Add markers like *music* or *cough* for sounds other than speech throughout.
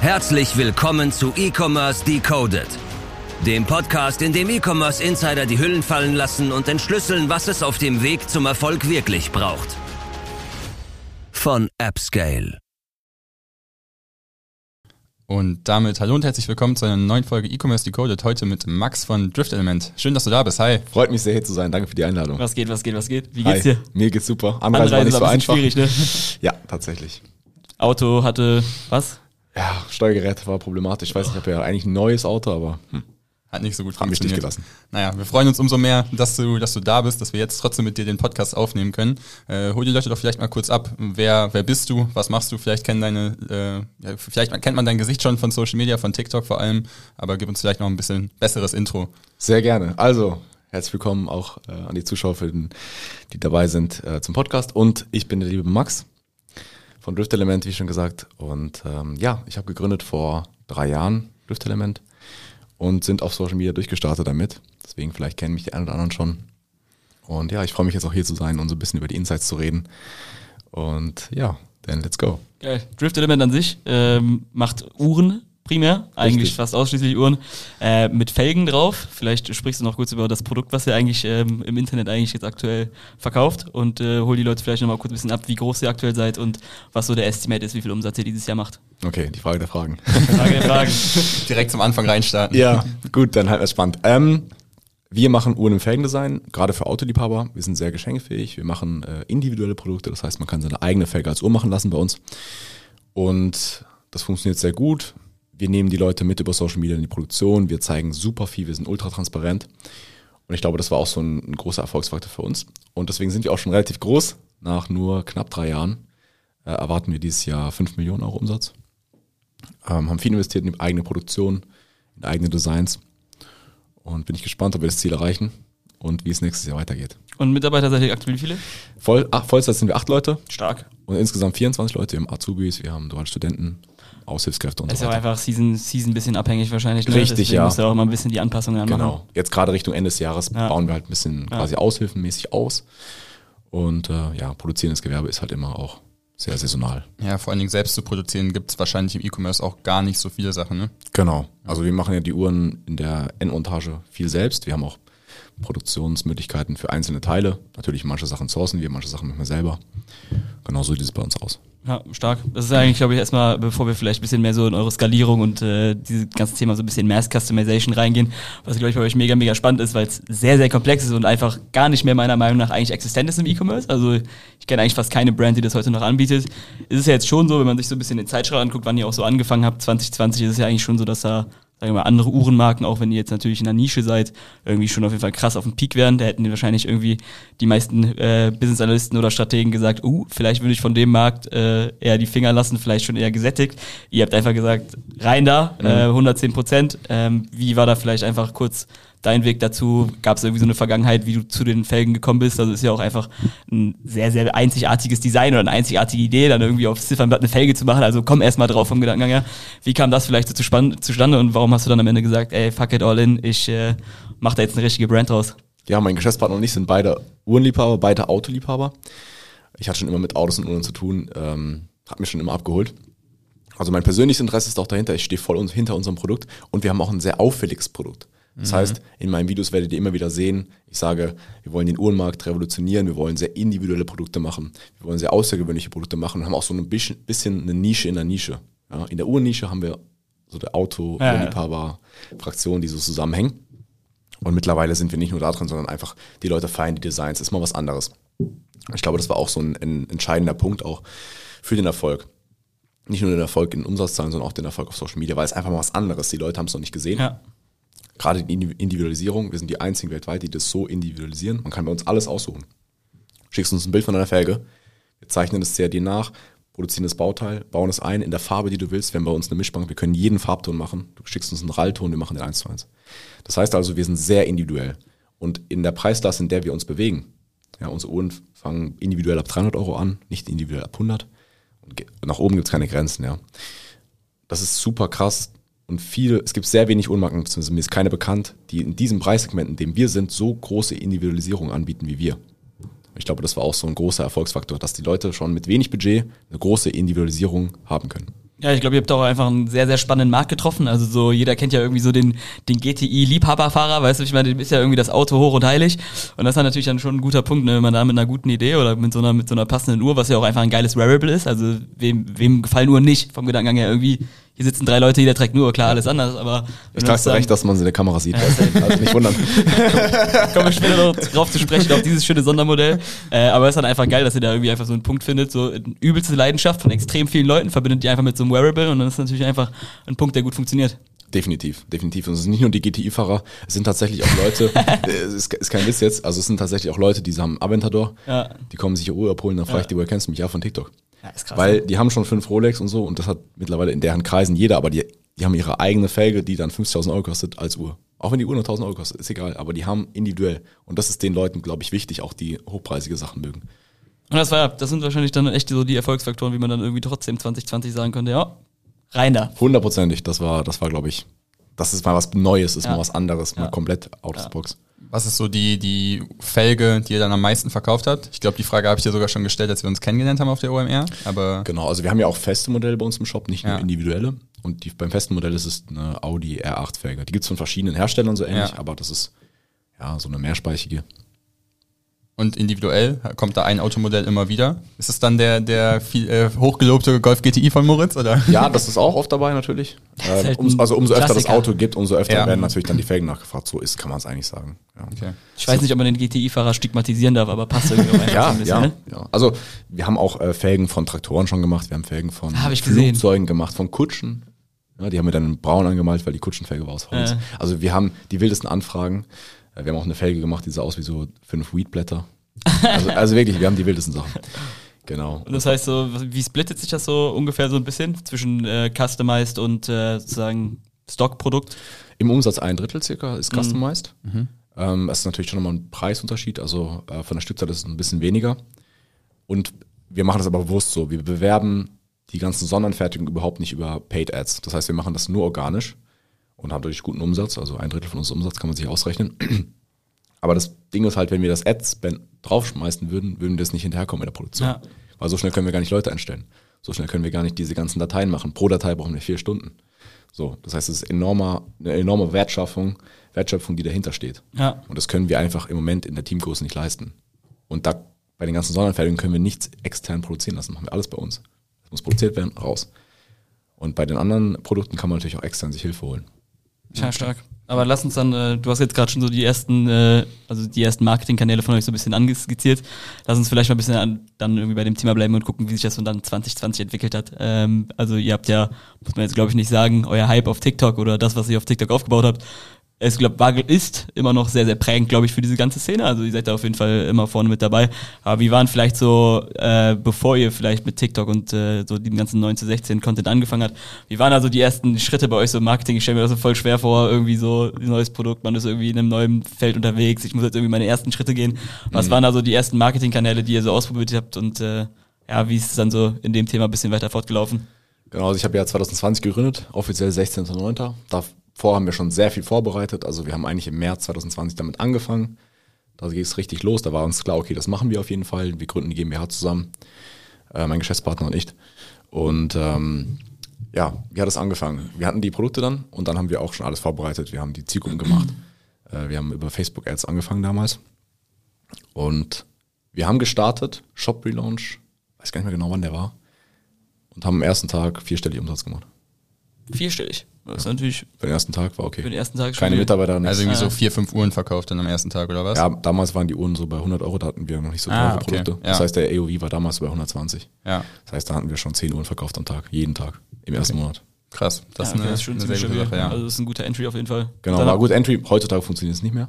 Herzlich willkommen zu E-Commerce Decoded, dem Podcast, in dem E-Commerce Insider die Hüllen fallen lassen und entschlüsseln, was es auf dem Weg zum Erfolg wirklich braucht. Von AppScale. Und damit hallo und herzlich willkommen zu einer neuen Folge E-Commerce Decoded. Heute mit Max von Drift Element. Schön, dass du da bist. Hi. Freut mich sehr, hier zu sein. Danke für die Einladung. Was geht, was geht, was geht? Wie Hi. geht's dir? Mir geht's super. Anreise war nicht war so einfach. schwierig, ne? *laughs* Ja, tatsächlich. Auto hatte was? Ja, Steuergerät war problematisch. Ich weiß nicht, ich habe ja eigentlich ein neues Auto, aber hm, Hat nicht so gut mich funktioniert. nicht gelassen. Naja, wir freuen uns umso mehr, dass du, dass du da bist, dass wir jetzt trotzdem mit dir den Podcast aufnehmen können. Äh, hol die Leute doch vielleicht mal kurz ab. Wer, wer bist du? Was machst du? Vielleicht kennen deine, äh, ja, vielleicht kennt man dein Gesicht schon von Social Media, von TikTok vor allem, aber gib uns vielleicht noch ein bisschen besseres Intro. sehr gerne. Also, herzlich willkommen auch äh, an die Zuschauer, für den, die dabei sind äh, zum Podcast. Und ich bin der liebe Max von Drift Element, wie schon gesagt. Und ähm, ja, ich habe gegründet vor drei Jahren Drift Element und sind auf Social Media durchgestartet damit. Deswegen vielleicht kennen mich die einen oder anderen schon. Und ja, ich freue mich jetzt auch hier zu sein und so ein bisschen über die Insights zu reden. Und ja, dann let's go. Geil. Drift Element an sich ähm, macht Uhren primär, eigentlich Richtig. fast ausschließlich Uhren, äh, mit Felgen drauf. Vielleicht sprichst du noch kurz über das Produkt, was ihr eigentlich ähm, im Internet eigentlich jetzt aktuell verkauft und äh, hol die Leute vielleicht nochmal kurz ein bisschen ab, wie groß ihr aktuell seid und was so der Estimate ist, wie viel Umsatz ihr dieses Jahr macht. Okay, die Frage der Fragen. Frage der Fragen. *laughs* Direkt zum Anfang reinstarten. Ja, gut, dann halt spannend. Ähm, wir machen Uhren im Felgendesign, gerade für Autoliebhaber. Wir sind sehr geschenkefähig. Wir machen äh, individuelle Produkte, das heißt, man kann seine eigene Felge als Uhr machen lassen bei uns. Und das funktioniert sehr gut. Wir nehmen die Leute mit über Social Media in die Produktion. Wir zeigen super viel. Wir sind ultra transparent. Und ich glaube, das war auch so ein, ein großer Erfolgsfaktor für uns. Und deswegen sind wir auch schon relativ groß. Nach nur knapp drei Jahren äh, erwarten wir dieses Jahr 5 Millionen Euro Umsatz. Ähm, haben viel investiert in eigene Produktion, in eigene Designs. Und bin ich gespannt, ob wir das Ziel erreichen und wie es nächstes Jahr weitergeht. Und Mitarbeiter seid ihr aktuell wie viele? Voll, ach, Vollzeit sind wir acht Leute Stark. und insgesamt 24 Leute. Wir haben Azubis, wir haben duale Studenten, Aushilfskräfte und Das ist so ja auch weiter. einfach Season, Season bisschen abhängig wahrscheinlich. Ne? Richtig, Deswegen ja. musst du auch immer ein bisschen die Anpassungen anmachen. Genau. Jetzt gerade Richtung Ende des Jahres Ja. bauen wir halt ein bisschen quasi aushilfenmäßig aus. Und äh, ja, produzierendes Gewerbe ist halt immer auch sehr saisonal. Ja, vor allen Dingen selbst zu produzieren gibt es wahrscheinlich im E-Commerce auch gar nicht so viele Sachen, ne? Genau. Also wir machen ja die Uhren in der Endmontage viel selbst. Wir haben auch Produktionsmöglichkeiten für einzelne Teile. Natürlich manche Sachen sourcen wir, manche Sachen machen wir selber. Genau so sieht es bei uns aus. Ja, stark. Das ist eigentlich, glaube ich, erstmal, bevor wir vielleicht ein bisschen mehr so in eure Skalierung und äh, dieses ganze Thema so ein bisschen Mass Customization reingehen, was, glaube ich, bei euch mega, mega spannend ist, weil es sehr, sehr komplex ist und einfach gar nicht mehr meiner Meinung nach eigentlich existent ist im E-Commerce. Also ich kenne eigentlich fast keine Brand, die das heute noch anbietet. Ist es ja jetzt schon so, wenn man sich so ein bisschen den Zeitschritt anguckt, wann ihr auch so angefangen habt, 2020, ist es ja eigentlich schon so, dass da sagen wir mal, andere Uhrenmarken, auch wenn ihr jetzt natürlich in der Nische seid, irgendwie schon auf jeden Fall krass auf dem Peak wären. Da hätten die wahrscheinlich irgendwie die meisten äh, Business Analysten oder Strategen gesagt, uh, vielleicht würde ich von dem Markt äh, eher die Finger lassen, vielleicht schon eher gesättigt. Ihr habt einfach gesagt, rein da, äh, 110 Prozent. Ähm, wie war da vielleicht einfach kurz dein Weg dazu? Gab es irgendwie so eine Vergangenheit, wie du zu den Felgen gekommen bist? Also ist ja auch einfach ein sehr, sehr einzigartiges Design oder eine einzigartige Idee, dann irgendwie auf Ziffernblatt eine Felge zu machen. Also komm erst mal drauf vom Gedankengang her. Wie kam das vielleicht so zustande und warum hast du dann am Ende gesagt, ey, fuck it all in, ich äh, mach da jetzt eine richtige Brand draus? Ja, mein Geschäftspartner und ich sind beide Uhrenliebhaber, beide Autoliebhaber. Ich hatte schon immer mit Autos und Uhren zu tun, ähm, hat mich schon immer abgeholt. Also mein persönliches Interesse ist auch dahinter, ich stehe voll hinter unserem Produkt und wir haben auch ein sehr auffälliges Produkt. Das heißt, in meinen Videos werdet ihr immer wieder sehen, ich sage, wir wollen den Uhrenmarkt revolutionieren, wir wollen sehr individuelle Produkte machen, wir wollen sehr außergewöhnliche Produkte machen und haben auch so ein bisschen, bisschen eine Nische in der Nische. Ja, in der Uhrennische haben wir so der Auto, Ja, ja. Uhrenliebhaber-Fraktion, die so zusammenhängen. Und mittlerweile sind wir nicht nur da drin, sondern einfach, die Leute feiern die Designs, ist mal was anderes. Ich glaube, das war auch so ein, ein entscheidender Punkt auch für den Erfolg. Nicht nur den Erfolg in Umsatzzahlen, sondern auch den Erfolg auf Social Media, weil es einfach mal was anderes. Die Leute haben es noch nicht gesehen. Ja. Gerade die Indi- Individualisierung, wir sind die einzigen weltweit, die das so individualisieren. Man kann bei uns alles aussuchen. Schickst uns ein Bild von deiner Felge, wir zeichnen das CAD nach, produzieren das Bauteil, bauen es ein in der Farbe, die du willst. Wir haben bei uns eine Mischbank, wir können jeden Farbton machen. Du schickst uns einen Rallton, wir machen den 1 zu 1. Das heißt also, wir sind sehr individuell. Und in der Preisklasse, in der wir uns bewegen, ja, unsere Uhren fangen individuell ab 300 Euro an, nicht individuell ab 100. Und nach oben gibt es keine Grenzen, ja. Das ist super krass. Und viele, es gibt sehr wenig Uhrenmarken, beziehungsweise mir ist keine bekannt, die in diesem Preissegment, in dem wir sind, so große Individualisierung anbieten wie wir. Ich glaube, das war auch so ein großer Erfolgsfaktor, dass die Leute schon mit wenig Budget eine große Individualisierung haben können. Ja, ich glaube, ihr habt auch einfach einen sehr, sehr spannenden Markt getroffen. Also so, jeder kennt ja irgendwie so den, den GTI-Liebhaberfahrer, weißt du, ich meine, dem ist ja irgendwie das Auto hoch und heilig. Und das ist natürlich dann schon ein guter Punkt, ne, wenn man da mit einer guten Idee oder mit so einer, mit so einer passenden Uhr, was ja auch einfach ein geiles Wearable ist. Also wem, wem gefallen Uhren nicht vom Gedankengang her irgendwie hier sitzen drei Leute, jeder trägt nur, klar, alles anders, aber. Ich trage dir recht, dass man sie in der Kamera sieht. Ja, *laughs* also nicht wundern. *laughs* Kommen wir später noch drauf zu sprechen, auf dieses schöne Sondermodell. Äh, aber es ist dann einfach geil, dass ihr da irgendwie einfach so einen Punkt findet, so übelste Leidenschaft von extrem vielen Leuten, verbindet die einfach mit so einem Wearable und dann ist natürlich einfach ein Punkt, der gut funktioniert. Definitiv, definitiv. Und es sind nicht nur die GTI-Fahrer, es sind tatsächlich auch Leute, *laughs* äh, es ist, ist, kein Witz jetzt, also es sind tatsächlich auch Leute, die haben Aventador, ja. die kommen sich ihr Uhr abholen, dann frage ich die, woher kennst du mich? Ja, von TikTok. Ja, ist krass. Weil die haben schon fünf Rolex und so und das hat mittlerweile in deren Kreisen jeder, aber die die haben ihre eigene Felge, die dann 50.000 Euro kostet als Uhr. Auch wenn die Uhr nur 1.000 Euro kostet, ist egal. Aber die haben individuell. Und das ist den Leuten, glaube ich, wichtig, auch die hochpreisige Sachen mögen. Und das war, das sind wahrscheinlich dann echt so die Erfolgsfaktoren, wie man dann irgendwie trotzdem 2020 sagen könnte, ja, rein da. Hundertprozentig. Das war, das war, glaube ich, das ist mal was Neues, ist ja. mal was anderes, ja. mal komplett out of the box. Was ist so die, die Felge, die ihr dann am meisten verkauft habt? Ich glaube, die Frage habe ich dir sogar schon gestellt, als wir uns kennengelernt haben auf der OMR. Aber genau, also wir haben ja auch feste Modelle bei uns im Shop, nicht nur individuelle. Und die, beim festen Modell ist es eine Audi R8-Felge. Die gibt es von verschiedenen Herstellern so ähnlich, ja. aber das ist ja so eine mehrspeichige. Und individuell kommt da ein Automodell immer wieder. Ist es dann der, der viel, äh, hochgelobte Golf GTI von Moritz? Oder? Ja, das ist auch oft dabei natürlich. *laughs* Äh, halt um, also umso öfter das Auto gibt, umso öfter ja. werden natürlich dann die Felgen nachgefragt. So ist, kann man es eigentlich sagen. Ja. Okay. Ich weiß nicht, ob man den GTI-Fahrer stigmatisieren darf, aber passt irgendwie auch ja, ein bisschen. Ja, ne? ja. Also wir haben auch äh, Felgen von Traktoren schon gemacht, wir haben Felgen von Flugzeugen gemacht, von Kutschen. Ja, die haben wir dann in braun angemalt, weil die Kutschenfelge war aus Holz. Äh. Also wir haben die wildesten Anfragen. Wir haben auch eine Felge gemacht, die sah aus wie so fünf Weedblätter. Also, also wirklich, wir haben die wildesten Sachen. Genau. Und das heißt so, wie splittet sich das so ungefähr so ein bisschen zwischen äh, Customized und äh, sozusagen Stockprodukt? Im Umsatz ein Drittel circa ist mhm. Customized. Mhm. Ähm, das ist natürlich schon nochmal ein Preisunterschied, also äh, von der Stückzahl ist es ein bisschen weniger. Und wir machen das aber bewusst so. Wir bewerben die ganzen Sonderanfertigungen überhaupt nicht über Paid Ads. Das heißt, wir machen das nur organisch und haben dadurch guten Umsatz. Also ein Drittel von unserem Umsatz kann man sich ausrechnen. *clears throat* Aber das Ding ist halt, wenn wir das Ad-Spend draufschmeißen würden, würden wir das nicht hinterherkommen in der Produktion. Ja. Weil so schnell können wir gar nicht Leute einstellen. So schnell können wir gar nicht diese ganzen Dateien machen. Pro Datei brauchen wir vier Stunden. So, das heißt, es ist enormer, eine enorme Wertschaffung, Wertschöpfung, die dahinter steht. Ja. Und das können wir einfach im Moment in der Teamgröße nicht leisten. Und da bei den ganzen Sonderanfertigungen können wir nichts extern produzieren lassen. Machen wir alles bei uns. Das muss produziert werden, raus. Und bei den anderen Produkten kann man natürlich auch extern sich Hilfe holen. Ja, stark. Aber lass uns dann, äh, du hast jetzt gerade schon so die ersten, äh, also die ersten Marketingkanäle von euch so ein bisschen angeskizziert. Lass uns vielleicht mal ein bisschen an, dann irgendwie bei dem Thema bleiben und gucken, wie sich das so dann 2020 entwickelt hat. Ähm, also ihr habt ja, muss man jetzt glaube ich nicht sagen, euer Hype auf TikTok oder das, was ihr auf TikTok aufgebaut habt, es glaube Wagel ist immer noch sehr sehr prägend glaube ich für diese ganze Szene. Also ihr seid da auf jeden Fall immer vorne mit dabei. Aber wie waren vielleicht so äh, bevor ihr vielleicht mit TikTok und äh, so dem ganzen 9 zu 16 Content angefangen hat wie waren also die ersten Schritte bei euch? So im Marketing ich stelle mir das so voll schwer vor irgendwie so ein neues Produkt man ist irgendwie in einem neuen Feld unterwegs ich muss jetzt irgendwie meine ersten Schritte gehen. Was mhm. waren also die ersten Marketingkanäle die ihr so ausprobiert habt und äh, ja wie ist es dann so in dem Thema ein bisschen weiter fortgelaufen? Genau, also ich habe ja 2020 gegründet, offiziell 16.09. Da Vorher haben wir schon sehr viel vorbereitet. Also wir haben eigentlich im März 2020 damit angefangen. Da ging es richtig los. Da war uns klar, okay, das machen wir auf jeden Fall. Wir gründen die GmbH zusammen, äh, mein Geschäftspartner und ich. Und ähm, ja, wie hat es angefangen? Wir hatten die Produkte dann und dann haben wir auch schon alles vorbereitet. Wir haben die Zielgruppen gemacht. *clears throat* Äh, wir haben über Facebook Ads angefangen damals. Und wir haben gestartet, Shop Relaunch, weiß gar nicht mehr genau, wann der war. Und haben am ersten Tag vierstellig Umsatz gemacht. Vierstellig? Das ist natürlich. Für den ersten Tag war okay. Für den ersten Tag Keine Mitarbeiter. Nichts. Also irgendwie so vier, fünf Uhren verkauft dann am ersten Tag oder was? Ja, damals waren die Uhren so bei 100 Euro, da hatten wir noch nicht so teure ah, okay. Produkte. Ja. Das heißt, der AOV war damals bei 120. Ja. Das heißt, da hatten wir schon zehn Uhren verkauft am Tag, jeden Tag, im ersten okay. Monat. Krass, das ja, okay, ist eine, das ist schon eine sehr gute Sache, ja. Also das ist ein guter Entry auf jeden Fall. Genau, war gut Entry. Heutzutage funktioniert es nicht mehr.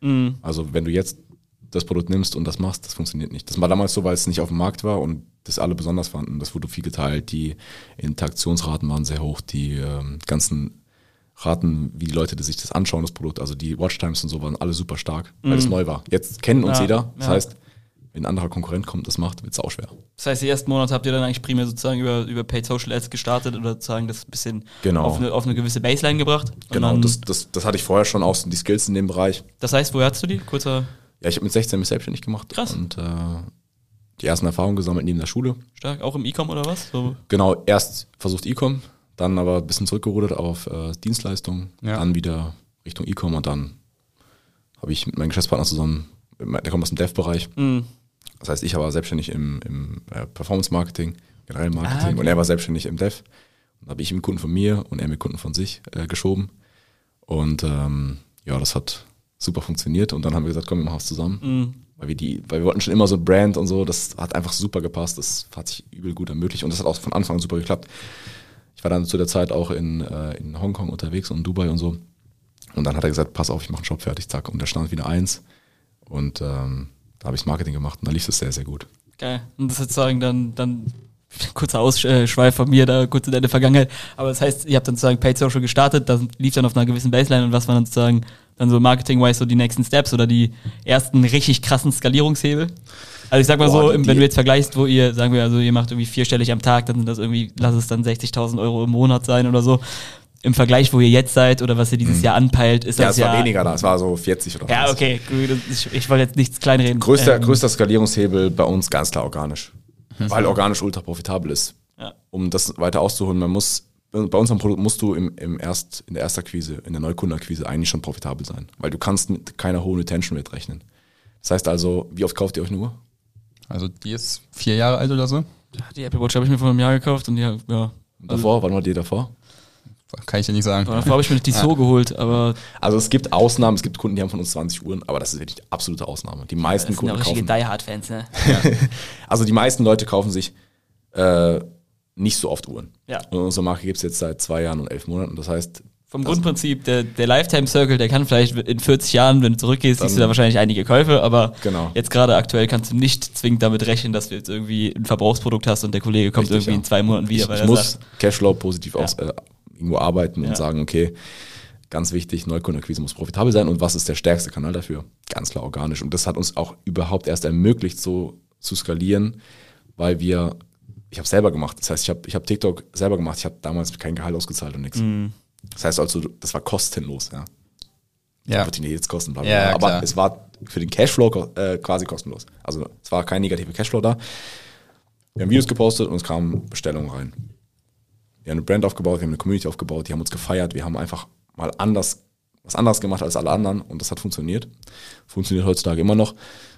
Mhm. Also wenn du jetzt das Produkt nimmst und das machst, das funktioniert nicht. Das war damals so, weil es nicht auf dem Markt war und das alle besonders fanden. Das wurde viel geteilt. Die Interaktionsraten waren sehr hoch. Die ähm, ganzen Raten, wie die Leute die sich das anschauen, das Produkt, also die Watchtimes und so waren alle super stark, weil mhm. es neu war. Jetzt kennen uns ja, jeder. Das ja. heißt, wenn ein anderer Konkurrent kommt, das macht, wird es auch schwer. Das heißt, die ersten Monate habt ihr dann eigentlich primär sozusagen über, über Paid Social Ads gestartet oder sozusagen das ein bisschen genau. auf, eine, auf eine gewisse Baseline gebracht? Genau, das, das, das hatte ich vorher schon auch, die Skills in dem Bereich. Das heißt, woher hast du die? Kurzer. Ja, ich habe mit 16 mich selbstständig gemacht. Krass. Und äh, die ersten Erfahrungen gesammelt neben der Schule. Stark, auch im E-Com oder was? So. Genau, erst versucht E-Com, dann aber ein bisschen zurückgerudert auf äh, Dienstleistungen, Ja. dann wieder Richtung E-Com und dann habe ich mit meinem Geschäftspartner zusammen, der kommt aus dem Dev-Bereich. Mhm. Das heißt, ich war selbstständig im, im äh, Performance-Marketing, generell Marketing Ah, okay. und er war selbstständig im Dev. Dann habe ich ihm Kunden von mir und er mir Kunden von sich äh, geschoben. Und ähm, ja, das hat super funktioniert und dann haben wir gesagt, komm, wir machen es zusammen. Mhm. Weil wir die, weil wir wollten schon immer so Brand und so, das hat einfach super gepasst, das hat sich übel gut ermöglicht und das hat auch von Anfang an super geklappt. Ich war dann zu der Zeit auch in, äh, in Hongkong unterwegs und Dubai und so. Und dann hat er gesagt, pass auf, ich mache einen Shop fertig, zack. Und da stand wieder eins. Und ähm, da habe ich das Marketing gemacht und da lief es sehr, sehr gut. Geil. Und das sozusagen dann, dann kurzer Ausschweif von mir da kurz in deine Vergangenheit. Aber das heißt, ihr habt dann sozusagen Paid Social gestartet, das lief dann auf einer gewissen Baseline und was waren dann sozusagen dann so marketing-wise so die nächsten Steps oder die ersten richtig krassen Skalierungshebel? Also ich sag mal Boah, so, wenn du jetzt vergleichst, wo ihr, sagen wir, also ihr macht irgendwie vierstellig am Tag, dann sind das irgendwie, lass es dann 60.000 Euro im Monat sein oder so. Im Vergleich, wo ihr jetzt seid oder was ihr dieses Jahr anpeilt, ist Mhm. Ja, das es ja... war weniger da, es war so 40 oder Ja, was. okay, gut. Ich, ich wollte jetzt nichts kleinreden. Größter, Ähm, größter Skalierungshebel bei uns ganz klar organisch. Weil organisch ultra profitabel ist. Ja. Um das weiter auszuholen, man muss, bei unserem Produkt musst du im, im Erst, in der Erstakquise, in der Neukundenakquise eigentlich schon profitabel sein. Weil du kannst mit keiner hohen Retention Rate rechnen. Das heißt also, wie oft kauft ihr euch eine Uhr? Also die ist vier Jahre alt oder so. Die Apple Watch habe ich mir vor einem Jahr gekauft und die, ja, Und davor, wann war die davor? Kann ich dir nicht sagen. davor habe ich mir die so geholt, aber Also es gibt Ausnahmen, es gibt Kunden, die haben von uns 20 Uhren, aber das ist wirklich die absolute Ausnahme. Die meisten das sind ja Kunden richtige kaufen. Die Hard Fans, ne? *laughs* Also die meisten Leute kaufen sich äh, nicht so oft Uhren. Ja. Und unsere Marke gibt es jetzt seit zwei Jahren und elf Monaten. Das heißt, Vom Grundprinzip, der, der Lifetime Circle, der kann vielleicht in 40 Jahren, wenn du zurückgehst, siehst du Dann- da wahrscheinlich einige Käufe, aber Genau. jetzt gerade aktuell kannst du nicht zwingend damit rechnen, dass du jetzt irgendwie ein Verbrauchsprodukt hast und der Kollege kommt Richtig, irgendwie ja. in zwei Monaten wieder, ich, weil ich er muss sagt, Cashflow positiv Ja. aus, äh, irgendwo arbeiten Ja. und sagen, okay, ganz wichtig, Neukundenakquise muss profitabel sein. Und was ist der stärkste Kanal dafür? Ganz klar organisch. Und das hat uns auch überhaupt erst ermöglicht, so zu skalieren, weil wir, ich habe selber gemacht. Das heißt, ich habe ich hab TikTok selber gemacht. Ich habe damals kein Gehalt ausgezahlt und nichts. Mhm. Das heißt also, das war kostenlos. Ja. Ja. Wird die jetzt kosten, bla, bla, Ja, aber klar. es war für den Cashflow äh, quasi kostenlos. Also es war kein negativer Cashflow da. Wir haben Videos gepostet und es kamen Bestellungen rein. Wir haben eine Brand aufgebaut, wir haben eine Community aufgebaut, die haben uns gefeiert, wir haben einfach mal anders, was anderes gemacht als alle anderen und das hat funktioniert. Funktioniert heutzutage immer noch,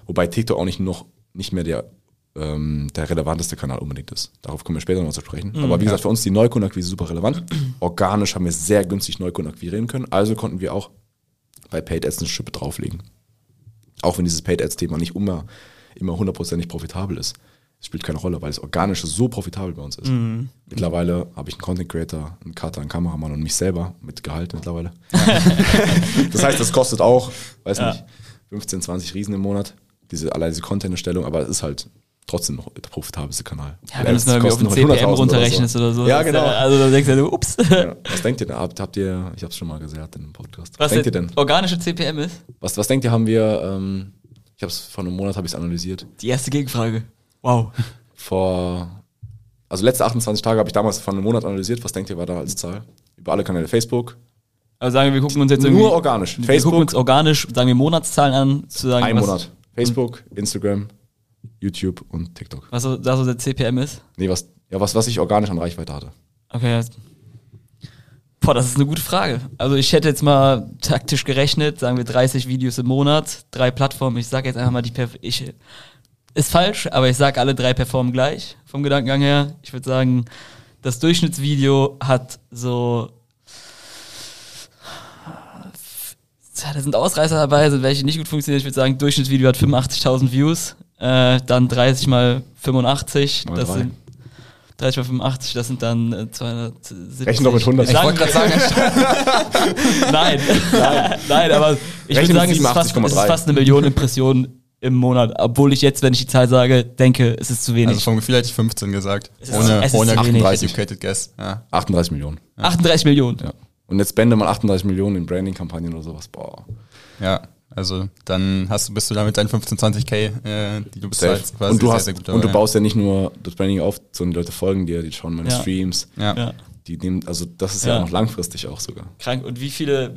wobei TikTok auch nicht noch nicht mehr der, ähm, der relevanteste Kanal unbedingt ist. Darauf kommen wir später noch zu sprechen. Aber wie gesagt, für uns die Neukundenakquise super relevant. Organisch haben wir sehr günstig Neukunden akquirieren können, also konnten wir auch bei Paid Ads eine Schippe drauflegen. Auch wenn dieses Paid Ads-Thema nicht immer, immer hundertprozentig profitabel ist. Es spielt keine Rolle, weil das Organische so profitabel bei uns ist. Mittlerweile habe ich einen Content Creator, einen Cutter, einen Kameramann und mich selber mit Gehalt mittlerweile. *laughs* das heißt, das kostet auch, weiß Ja. nicht, 15, 20 Riesen im Monat, diese, allein diese Content-Erstellung, aber es ist halt trotzdem noch der profitabelste Kanal. ja, wenn du es irgendwie auf den CPM 100.000 runterrechnest oder so. Ja, das ist genau. Also da denkst du, dir, ups. Ja. Was denkt ihr denn? Habt, ihr, ich habe es schon mal gesagt in einem Podcast. Was, Was denkt ihr denn? organische CPM ist? Was, was denkt ihr, haben wir, ähm, ich habe es vor einem Monat habe ich analysiert. Die erste Gegenfrage. Wow. Vor, also letzte 28 Tage habe ich damals vor einem Monat analysiert. Was denkt ihr, war da als Zahl? Über alle Kanäle. Facebook, Also sagen wir, wir gucken uns jetzt irgendwie. nur organisch. Wir gucken Facebook, uns organisch, sagen wir Monatszahlen an, zu sagen, ein was, Monat. Facebook, Instagram, YouTube und TikTok. was da so der CPM ist. Nee, was, ja, was, was ich organisch an Reichweite hatte. Okay. Boah, das ist eine gute Frage. Also ich hätte jetzt mal taktisch gerechnet, sagen wir 30 Videos im Monat, drei Plattformen. Ich sage jetzt einfach mal die Perf ich ist falsch, aber ich sage alle drei performen gleich vom Gedankengang her. Ich würde sagen, das Durchschnittsvideo hat so Tja, da sind Ausreißer dabei, sind welche nicht gut funktionieren. Ich würde sagen, Durchschnittsvideo hat 85.000 Views, äh, dann 30 mal 85, Mal das drei. sind 30 mal 85, das sind dann äh, 270. Rechnen doch mit 100. Ich wollte gerade sagen, *laughs* Nein, *laughs* nein, aber ich würde Rechne sagen, es ist, fast, es ist 87,3. fast eine Million Impressionen im Monat. Obwohl ich jetzt, wenn ich die Zahl sage, denke, es ist zu wenig. also vom Gefühl hätte ich 15 gesagt. Es ist- ohne ist ohne zu wenig. educated guess. Ja. 38 Millionen. 38 Millionen. Ja. Und jetzt spende mal 38 Millionen in Branding-Kampagnen oder sowas. Boah. ja, also dann hast du, bist du da mit deinen 15, 20k, äh, die du Safe. bezahlst, quasi Und du, sehr, hast, sehr gut und du baust ja nicht nur das Branding auf, sondern die Leute folgen dir, die schauen meine Ja. Streams. ja. Ja. Ja. Die nehmen, also das ist ja, Ja. noch langfristig auch sogar. Krank. Und wie viele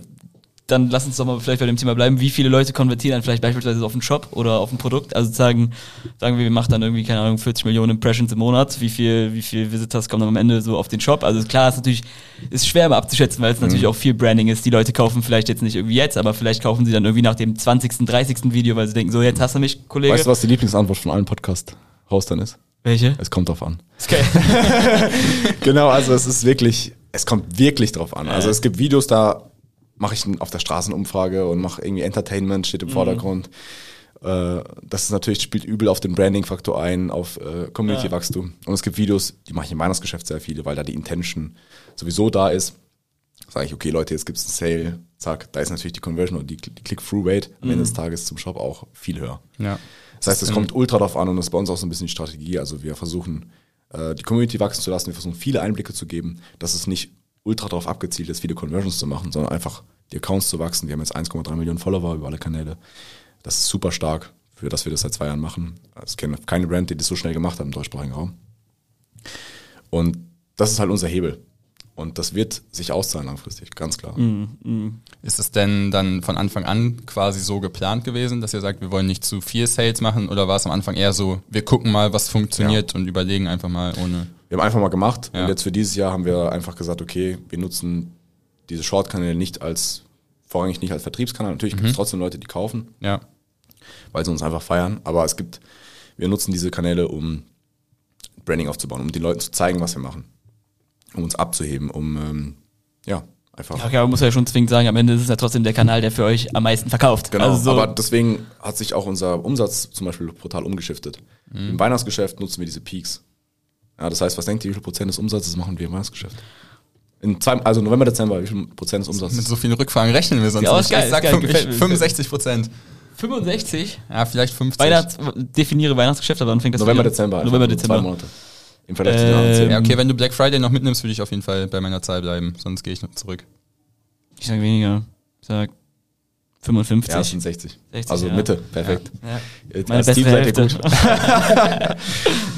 dann lass uns doch mal vielleicht bei dem Thema bleiben. Wie viele Leute konvertieren dann vielleicht beispielsweise auf einen Shop oder auf ein Produkt? Also sagen, sagen wir, wir machen dann irgendwie, keine Ahnung, 40 Millionen Impressions im Monat. Wie viel, wie viel Visitors kommen dann am Ende so auf den Shop? Also klar, ist natürlich, ist schwer mal abzuschätzen, weil es natürlich auch viel Branding ist. Die Leute kaufen vielleicht jetzt nicht irgendwie jetzt, aber vielleicht kaufen sie dann irgendwie nach dem 20., 30. Video, weil sie denken, so, jetzt hast du mich, Kollege. Weißt du, was die Lieblingsantwort von allen Podcast-Hostern ist? Welche? Es kommt drauf an. Geil. *laughs* Genau, also es ist wirklich, es kommt wirklich drauf an. Also es gibt Videos, da mache ich auf der Straßenumfrage und mache irgendwie Entertainment, steht im Vordergrund. Äh, Das ist natürlich, spielt übel auf den Branding-Faktor ein, auf äh, Community-Wachstum. Und es gibt Videos, die mache ich im Weihnachtsgeschäft sehr viele, weil da die Intention sowieso da ist. Sage ich, okay, Leute, jetzt gibt's einen Sale, zack, da ist natürlich die Conversion und die, die Click-Through-Rate am Ende des Tages zum Shop auch viel höher. Ja. Das heißt, es kommt ultra drauf an und das ist bei uns auch so ein bisschen die Strategie. Also wir versuchen, äh, die Community wachsen zu lassen, wir versuchen viele Einblicke zu geben, dass es nicht ultra darauf abgezielt ist, viele Conversions zu machen, sondern einfach die Accounts zu wachsen. Wir haben jetzt 1,3 Millionen Follower über alle Kanäle. Das ist super stark, für dass wir das seit zwei Jahren machen. Es kenne keine Brand, die das so schnell gemacht hat im deutschsprachigen Raum. Und das ist halt unser Hebel. Und das wird sich auszahlen langfristig, ganz klar. Ist es denn dann von Anfang an quasi so geplant gewesen, dass ihr sagt, wir wollen nicht zu viel Sales machen oder war es am Anfang eher so, wir gucken mal, was funktioniert und überlegen einfach mal ohne. Wir haben einfach mal gemacht Ja. und jetzt für dieses Jahr haben wir einfach gesagt, okay, wir nutzen diese Short-Kanäle nicht als, vorrangig nicht als Vertriebskanal. Natürlich gibt es trotzdem Leute, die kaufen, Ja. weil sie uns einfach feiern, aber es gibt, wir nutzen diese Kanäle, um Branding aufzubauen, um den Leuten zu zeigen, was wir machen, um uns abzuheben, um, ähm, ja, einfach. Ja, okay, aber man muss ja schon zwingend sagen, am Ende ist es ja trotzdem der Kanal, der für euch am meisten verkauft. Genau, Also so, aber deswegen hat sich auch unser Umsatz zum Beispiel brutal umgeschiftet. Im Weihnachtsgeschäft nutzen wir diese Peaks. Ja, das heißt, was denkt ihr, wie viel Prozent des Umsatzes machen wir im Weihnachtsgeschäft? In zwei, also November, Dezember, wie viel Prozent des Mit Umsatzes? so vielen Rückfragen rechnen wir sonst Ja, nicht. ist geil, ich sag geil, fünf- gefällt mir, ich- 65 Prozent. 65? Ja, vielleicht 50. Weihnachts definiere Weihnachtsgeschäft, aber dann fängt das November, wieder- Dezember. November, also Dezember. Zwei Monate. Im Vergleich zu Ähm, den anderen zehn. ja, okay, wenn du Black Friday noch mitnimmst, würde ich auf jeden Fall bei meiner Zahl bleiben, sonst gehe ich noch zurück. Ich sag weniger. Ich sag 55. Ja, es sind 60. 60, also ja. Mitte, perfekt. Ja. Jetzt Meine beste Team seid ihr Hälfte. *laughs*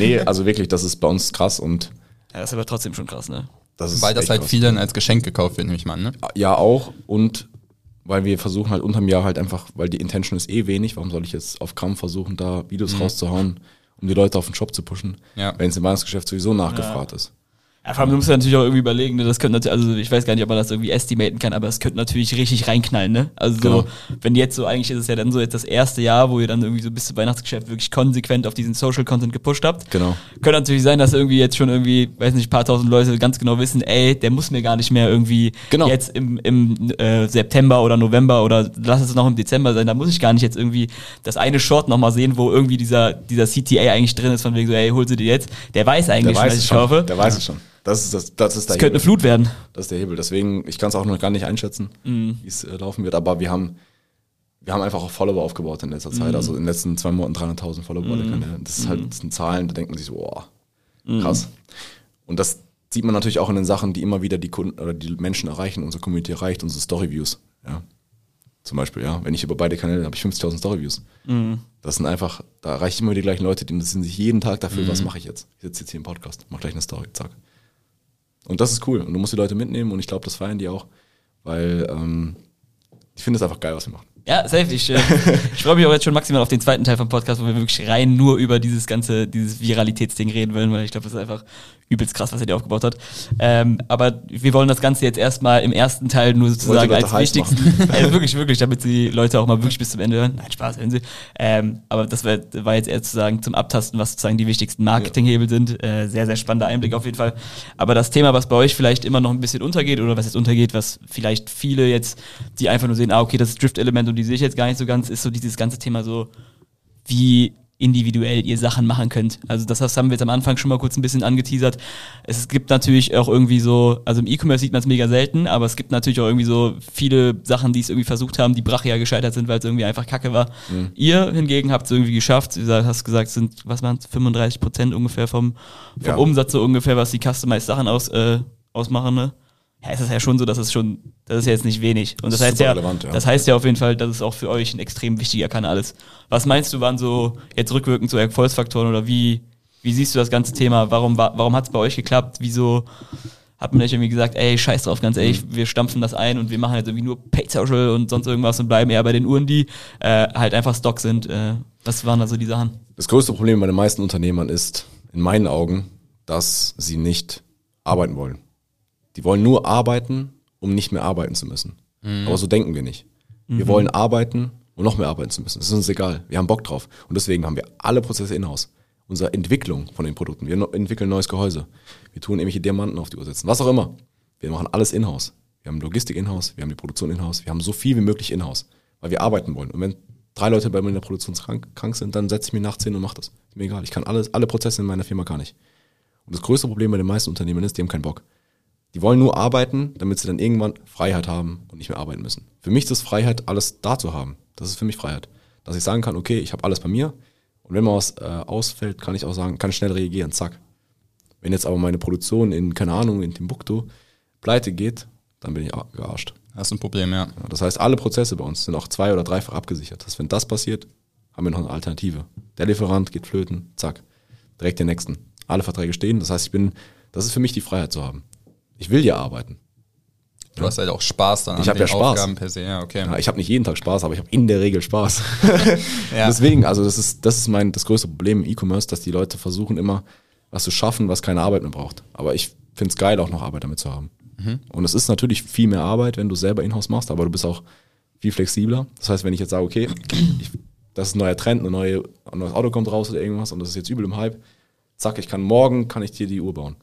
Nee, also wirklich, das ist bei uns krass und Ja, das ist aber trotzdem schon krass, ne? das ist Weil das halt krass. vielen als Geschenk gekauft wird, nehme ich mal an, ne? Ja, auch. Und weil wir versuchen halt unterm Jahr halt einfach, weil die Intention ist eh wenig, warum soll ich jetzt auf Krampf versuchen, da Videos rauszuhauen, um die Leute auf den Shop zu pushen, Ja. wenn es im Weihnachtsgeschäft sowieso nachgefragt ist. Ja, vor allem, du musst natürlich auch irgendwie überlegen, ne, das könnte natürlich, also ich weiß gar nicht, ob man das irgendwie estimaten kann, aber es könnte natürlich richtig reinknallen, ne? Also so, Genau. wenn jetzt so, eigentlich ist es ja dann so jetzt das erste Jahr, wo ihr dann irgendwie so bis zum Weihnachtsgeschäft wirklich konsequent auf diesen Social Content gepusht habt. Genau. Könnte natürlich sein, dass irgendwie jetzt schon irgendwie, weiß nicht, ein paar tausend Leute ganz genau wissen, ey, der muss mir gar nicht mehr irgendwie Genau. jetzt im, im äh, September oder November oder lass es noch im Dezember sein, da muss ich gar nicht jetzt irgendwie das eine Short nochmal sehen, wo irgendwie dieser, dieser CTA eigentlich drin ist, von wegen so, ey, hol sie dir jetzt. Der weiß eigentlich, Der schon, weiß was ich schon. kaufe. Der weiß es schon. Das ist, das, das ist der Das könnte eine. Flut werden. Das ist der Hebel. Deswegen, ich kann es auch noch gar nicht einschätzen, Mhm. wie es äh, laufen wird, aber wir haben, wir haben einfach auch Follower aufgebaut in letzter Mhm. Zeit. Also in den letzten zwei Monaten 300.000 Follower Kanäle. Das ist halt, das sind Zahlen, da denkt man sich so, boah, Mhm. krass. Und das sieht man natürlich auch in den Sachen, die immer wieder die Kunden oder die Menschen erreichen, unsere Community erreicht, unsere Storyviews. Ja. Zum Beispiel, ja, wenn ich über beide Kanäle habe ich 50.000 Storyviews. Mhm. Das sind einfach, da erreiche ich immer die gleichen Leute, die interessieren sich jeden Tag dafür, Mhm. was mache ich jetzt? Ich sitze jetzt hier im Podcast, mach gleich eine Story, zack. Und das ist cool. Und du musst die Leute mitnehmen und ich glaube, das feiern die auch, weil ähm, ich finde es einfach geil, was wir machen. Ja, safe. Ich, äh, *laughs* ich freue mich auch jetzt schon maximal auf den zweiten Teil vom Podcast, wo wir wirklich rein nur über dieses ganze, dieses Viralitätsding reden wollen, weil ich glaube, das ist einfach übelst krass, was er dir aufgebaut hat. Ähm, aber wir wollen das Ganze jetzt erstmal im ersten Teil nur sozusagen als wichtigsten, äh, *laughs* wirklich, wirklich, damit die Leute auch mal wirklich bis zum Ende hören. Nein, Spaß, hören sie. Ähm, aber das war, war jetzt eher sozusagen zum Abtasten, was sozusagen die wichtigsten Marketinghebel sind. Äh, sehr, sehr spannender Einblick auf jeden Fall. Aber das Thema, was bei euch vielleicht immer noch ein bisschen untergeht oder was jetzt untergeht, was vielleicht viele jetzt, die einfach nur sehen, ah, okay, das ist Drift-Element und die sehe ich jetzt gar nicht so ganz, ist so dieses ganze Thema so, wie individuell ihr Sachen machen könnt. Also das, das haben wir jetzt am Anfang schon mal kurz ein bisschen angeteasert. Es gibt natürlich auch irgendwie so, also im E-Commerce sieht man es mega selten, aber es gibt natürlich auch irgendwie so viele Sachen, die es irgendwie versucht haben, die brachial gescheitert sind, weil es irgendwie einfach kacke war. Ihr hingegen habt es irgendwie geschafft, du hast gesagt, es sind, was waren es, 35 Prozent ungefähr vom, vom Ja. Umsatz so ungefähr, was die Customized Sachen aus, äh, ausmachen, ne? Ja, es ist ja schon so, dass es schon, das ist ja jetzt nicht wenig. Und das, Das heißt ja, relevant, ja. das heißt ja auf jeden Fall, dass es auch für euch ein extrem wichtiger Kanal ist. Was meinst du, waren so jetzt rückwirkend so Erfolgsfaktoren oder wie, wie siehst du das ganze Thema? Warum, war- warum hat es bei euch geklappt? Wieso hat man nicht irgendwie gesagt, ey, scheiß drauf, ganz ehrlich, Mhm. wir stampfen das ein und wir machen jetzt irgendwie nur Paid Social und sonst irgendwas und bleiben eher bei den Uhren, die äh, halt einfach Stock sind. Äh, was waren da so die Sachen? Das größte Problem bei den meisten Unternehmern ist, in meinen Augen, dass sie nicht arbeiten wollen. Die wollen nur arbeiten, um nicht mehr arbeiten zu müssen. Aber so denken wir nicht. Wir wollen arbeiten, um noch mehr arbeiten zu müssen. Das ist uns egal. Wir haben Bock drauf. Und deswegen haben wir alle Prozesse in-house. Unsere Entwicklung von den Produkten. Wir entwickeln ein neues Gehäuse. Wir tun irgendwelche Diamanten auf die Uhr setzen. Was auch immer. Wir machen alles in-house. Wir haben Logistik in-house, wir haben die Produktion in-house, wir haben so viel wie möglich in-house, weil wir arbeiten wollen. Und wenn drei Leute bei mir in der Produktion krank, krank sind, dann setze ich mich nachts hin und mache das. Ist mir egal. Ich kann alles, alle Prozesse in meiner Firma gar nicht. Und das größte Problem bei den meisten Unternehmen ist, die haben keinen Bock. Die wollen nur arbeiten, damit sie dann irgendwann Freiheit haben und nicht mehr arbeiten müssen. Für mich ist es Freiheit, alles da zu haben. Das ist für mich Freiheit. Dass ich sagen kann, okay, ich habe alles bei mir und wenn mal was äh, ausfällt, kann ich auch sagen, kann ich schnell reagieren, zack. Wenn jetzt aber meine Produktion in, keine Ahnung, in Timbuktu pleite geht, dann bin ich gearscht. Das ist ein Problem, ja. Ja, Das heißt, alle Prozesse bei uns sind auch zwei- oder dreifach abgesichert. Das heißt, wenn das passiert, haben wir noch eine Alternative. Der Lieferant geht flöten, zack, direkt den nächsten. Alle Verträge stehen. Das heißt, ich bin, das ist für mich die Freiheit zu haben. Ich will ja arbeiten. Du hast halt auch Spaß dann Ich hab den ja Spaß. Aufgaben per se, ja, okay. Ja, ich habe nicht jeden Tag Spaß, aber ich habe in der Regel Spaß. *laughs* Ja. Deswegen, also das ist, das ist mein das größte Problem im E-Commerce, dass die Leute versuchen immer was zu schaffen, was keine Arbeit mehr braucht. Aber ich finde es geil, auch noch Arbeit damit zu haben. Und es ist natürlich viel mehr Arbeit, wenn du selber Inhouse machst, aber du bist auch viel flexibler. Das heißt, wenn ich jetzt sage, okay, ich, das ist ein neuer Trend, eine neue, ein neues Auto kommt raus oder irgendwas und das ist jetzt übel im Hype, zack, ich kann morgen kann ich dir die Uhr bauen.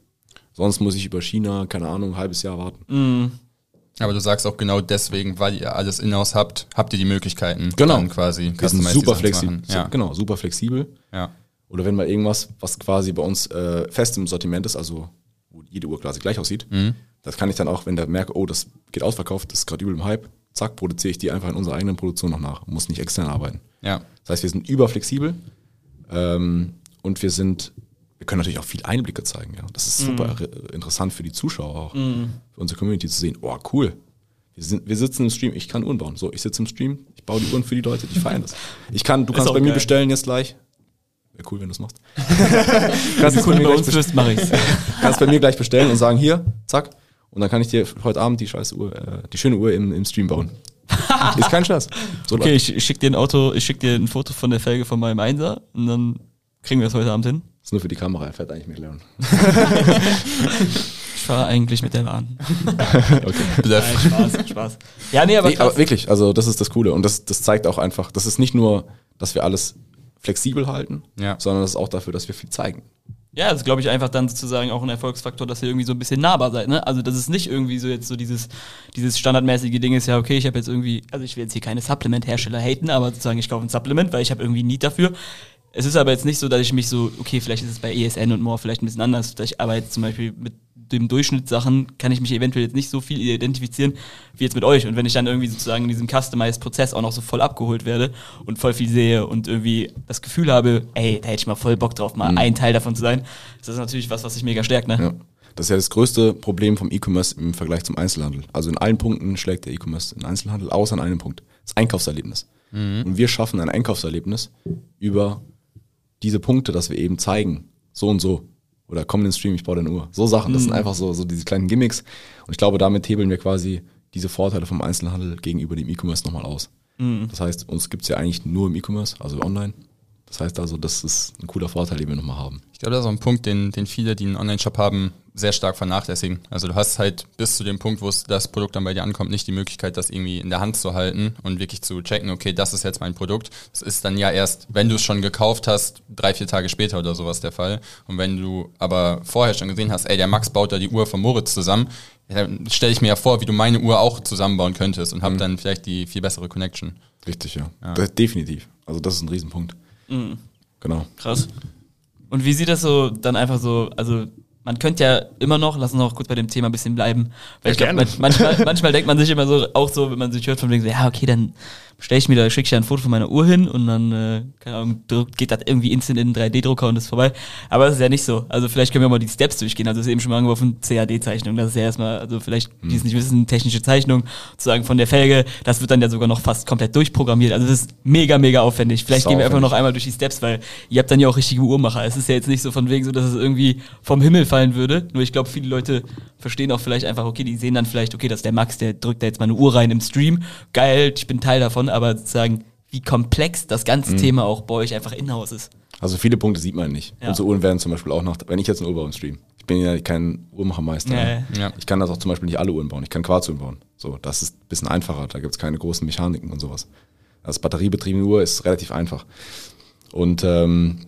Sonst muss ich über China, keine Ahnung, ein halbes Jahr warten. Aber du sagst auch genau deswegen, weil ihr alles in-house habt, habt ihr die Möglichkeiten, Genau. dann quasi Wir sind super flexibel. Ja. Genau, super flexibel. ja. Oder wenn mal irgendwas, was quasi bei uns äh, fest im Sortiment ist, also wo jede Uhr quasi gleich aussieht, das kann ich dann auch, wenn der merke, oh, das geht ausverkauft, das ist gerade übel im Hype, zack, produziere ich die einfach in unserer eigenen Produktion noch nach, muss nicht extern arbeiten. Ja. Das heißt, wir sind überflexibel ähm, und wir sind, wir können natürlich auch viel Einblicke zeigen. Ja. Das ist super äh, interessant für die Zuschauer auch, für unsere Community zu sehen, oh cool, wir, sind, wir sitzen im Stream, ich kann Uhren bauen. So, ich sitze im Stream, ich baue die Uhren für die Leute, die feiern das. Ich kann, du kannst auch bei mir geil. bestellen jetzt gleich. Wäre cool, wenn du es machst. *laughs* Kannst du Kunde mir bei uns bist, mache ich's. *laughs* kannst bei mir gleich bestellen und sagen, hier, zack. Und dann kann ich dir heute Abend die scheiß Uhr, äh, die schöne Uhr im, im Stream bauen. *laughs* ist kein Scherz. So Okay, ich, ich schick dir ein Auto, ich schick dir ein Foto von der Felge von meinem Einser und dann kriegen wir das heute Abend hin. Ist nur für die Kamera, er fährt eigentlich mit Leon. Ich fahre eigentlich mit der Bahn. *laughs* Bluff. Nein, Spaß, Spaß. Ja, nee, aber, Nee, aber wirklich, also das ist das Coole. Und das, das zeigt auch einfach, das ist nicht nur, dass wir alles flexibel halten, Ja. sondern das ist auch dafür, dass wir viel zeigen. Ja, das ist, glaube ich, einfach dann sozusagen auch ein Erfolgsfaktor, dass ihr irgendwie so ein bisschen nahbar seid. Ne? Also, dass es nicht irgendwie so jetzt so dieses, dieses standardmäßige Ding ist, ja, okay, ich habe jetzt irgendwie, also ich will jetzt hier keine Supplement-Hersteller haten, aber sozusagen, ich kaufe ein Supplement, weil ich habe irgendwie ein Need dafür. Es ist aber jetzt nicht so, dass ich mich so, okay, vielleicht ist es bei ESN und More vielleicht ein bisschen anders. Vielleicht aber jetzt zum Beispiel mit dem Durchschnittssachen kann ich mich eventuell jetzt nicht so viel identifizieren wie jetzt mit euch. Und wenn ich dann irgendwie sozusagen in diesem Customized-Prozess auch noch so voll abgeholt werde und voll viel sehe und irgendwie das Gefühl habe, ey, da hätte ich mal voll Bock drauf, mal ein Teil davon zu sein, ist das natürlich was, was sich mega stärkt, ne? Ja. Das ist ja das größte Problem vom E-Commerce im Vergleich zum Einzelhandel. Also in allen Punkten schlägt der E-Commerce den Einzelhandel, außer an einem Punkt. Das Einkaufserlebnis. Und wir schaffen ein Einkaufserlebnis über diese Punkte, dass wir eben zeigen, so und so. Oder komm in den Stream, ich baue deine Uhr. So Sachen, das sind einfach so, so diese kleinen Gimmicks. Und ich glaube, damit hebeln wir quasi diese Vorteile vom Einzelhandel gegenüber dem E-Commerce nochmal aus. Das heißt, uns gibt's ja eigentlich nur im E-Commerce, also online. Das heißt also, das ist ein cooler Vorteil, den wir nochmal haben. Ich glaube, das ist auch ein Punkt, den, den viele, die einen Online-Shop haben, sehr stark vernachlässigen. Also du hast halt bis zu dem Punkt, wo es das Produkt dann bei dir ankommt, nicht die Möglichkeit, das irgendwie in der Hand zu halten und wirklich zu checken, okay, das ist jetzt mein Produkt. Das ist dann ja erst, wenn du es schon gekauft hast, drei, vier Tage später oder sowas der Fall. Und wenn du aber vorher schon gesehen hast, ey, der Max baut da die Uhr von Moritz zusammen, ja, dann stelle ich mir ja vor, wie du meine Uhr auch zusammenbauen könntest und hab dann vielleicht die viel bessere Connection. Richtig, ja. Das, definitiv. Also das ist ein Riesenpunkt. Genau. Krass. Und wie sieht das so dann einfach so, also man könnte ja immer noch, lass uns noch kurz bei dem Thema ein bisschen bleiben, weil ich glaube, gerne. manchmal, manchmal denkt man sich immer so, auch so, wenn man sich hört von wegen so, ja, okay, dann stelle ich mir da, schicke ich ein Foto von meiner Uhr hin und dann, äh, keine Ahnung, drückt, geht das irgendwie instant in den 3D-Drucker und ist vorbei. Aber das ist ja nicht so. Also vielleicht können wir mal die Steps durchgehen. Also das ist eben schon mal angeworfen, CAD-Zeichnung. Das ist ja erstmal, also vielleicht, die es nicht wissen, technische Zeichnung, sozusagen von der Felge, das wird dann ja sogar noch fast komplett durchprogrammiert. Also das ist mega, mega aufwendig. Vielleicht gehen wir einfach noch einmal durch die Steps, weil ihr habt dann ja auch richtige Uhrmacher. Es ist ja jetzt nicht so von wegen so, dass es irgendwie vom Himmel fallen würde. Nur ich glaube, viele Leute verstehen auch vielleicht einfach, okay, die sehen dann vielleicht, okay, das ist der Max, der drückt da jetzt mal eine Uhr rein im Stream. Geil, ich bin Teil davon, aber sozusagen, wie komplex das ganze Thema auch bei euch einfach in-house ist. Also viele Punkte sieht man nicht. Ja. Unsere Uhren werden zum Beispiel auch nach, wenn ich jetzt eine Uhr baue im Stream, ich bin ja kein Uhrmachermeister. Ja, ne? ja. Ich kann das auch zum Beispiel nicht alle Uhren bauen. Ich kann Quarzuhren bauen. So, das ist ein bisschen einfacher. Da gibt es keine großen Mechaniken und sowas. Das batteriebetriebene Uhr ist relativ einfach. Und ähm,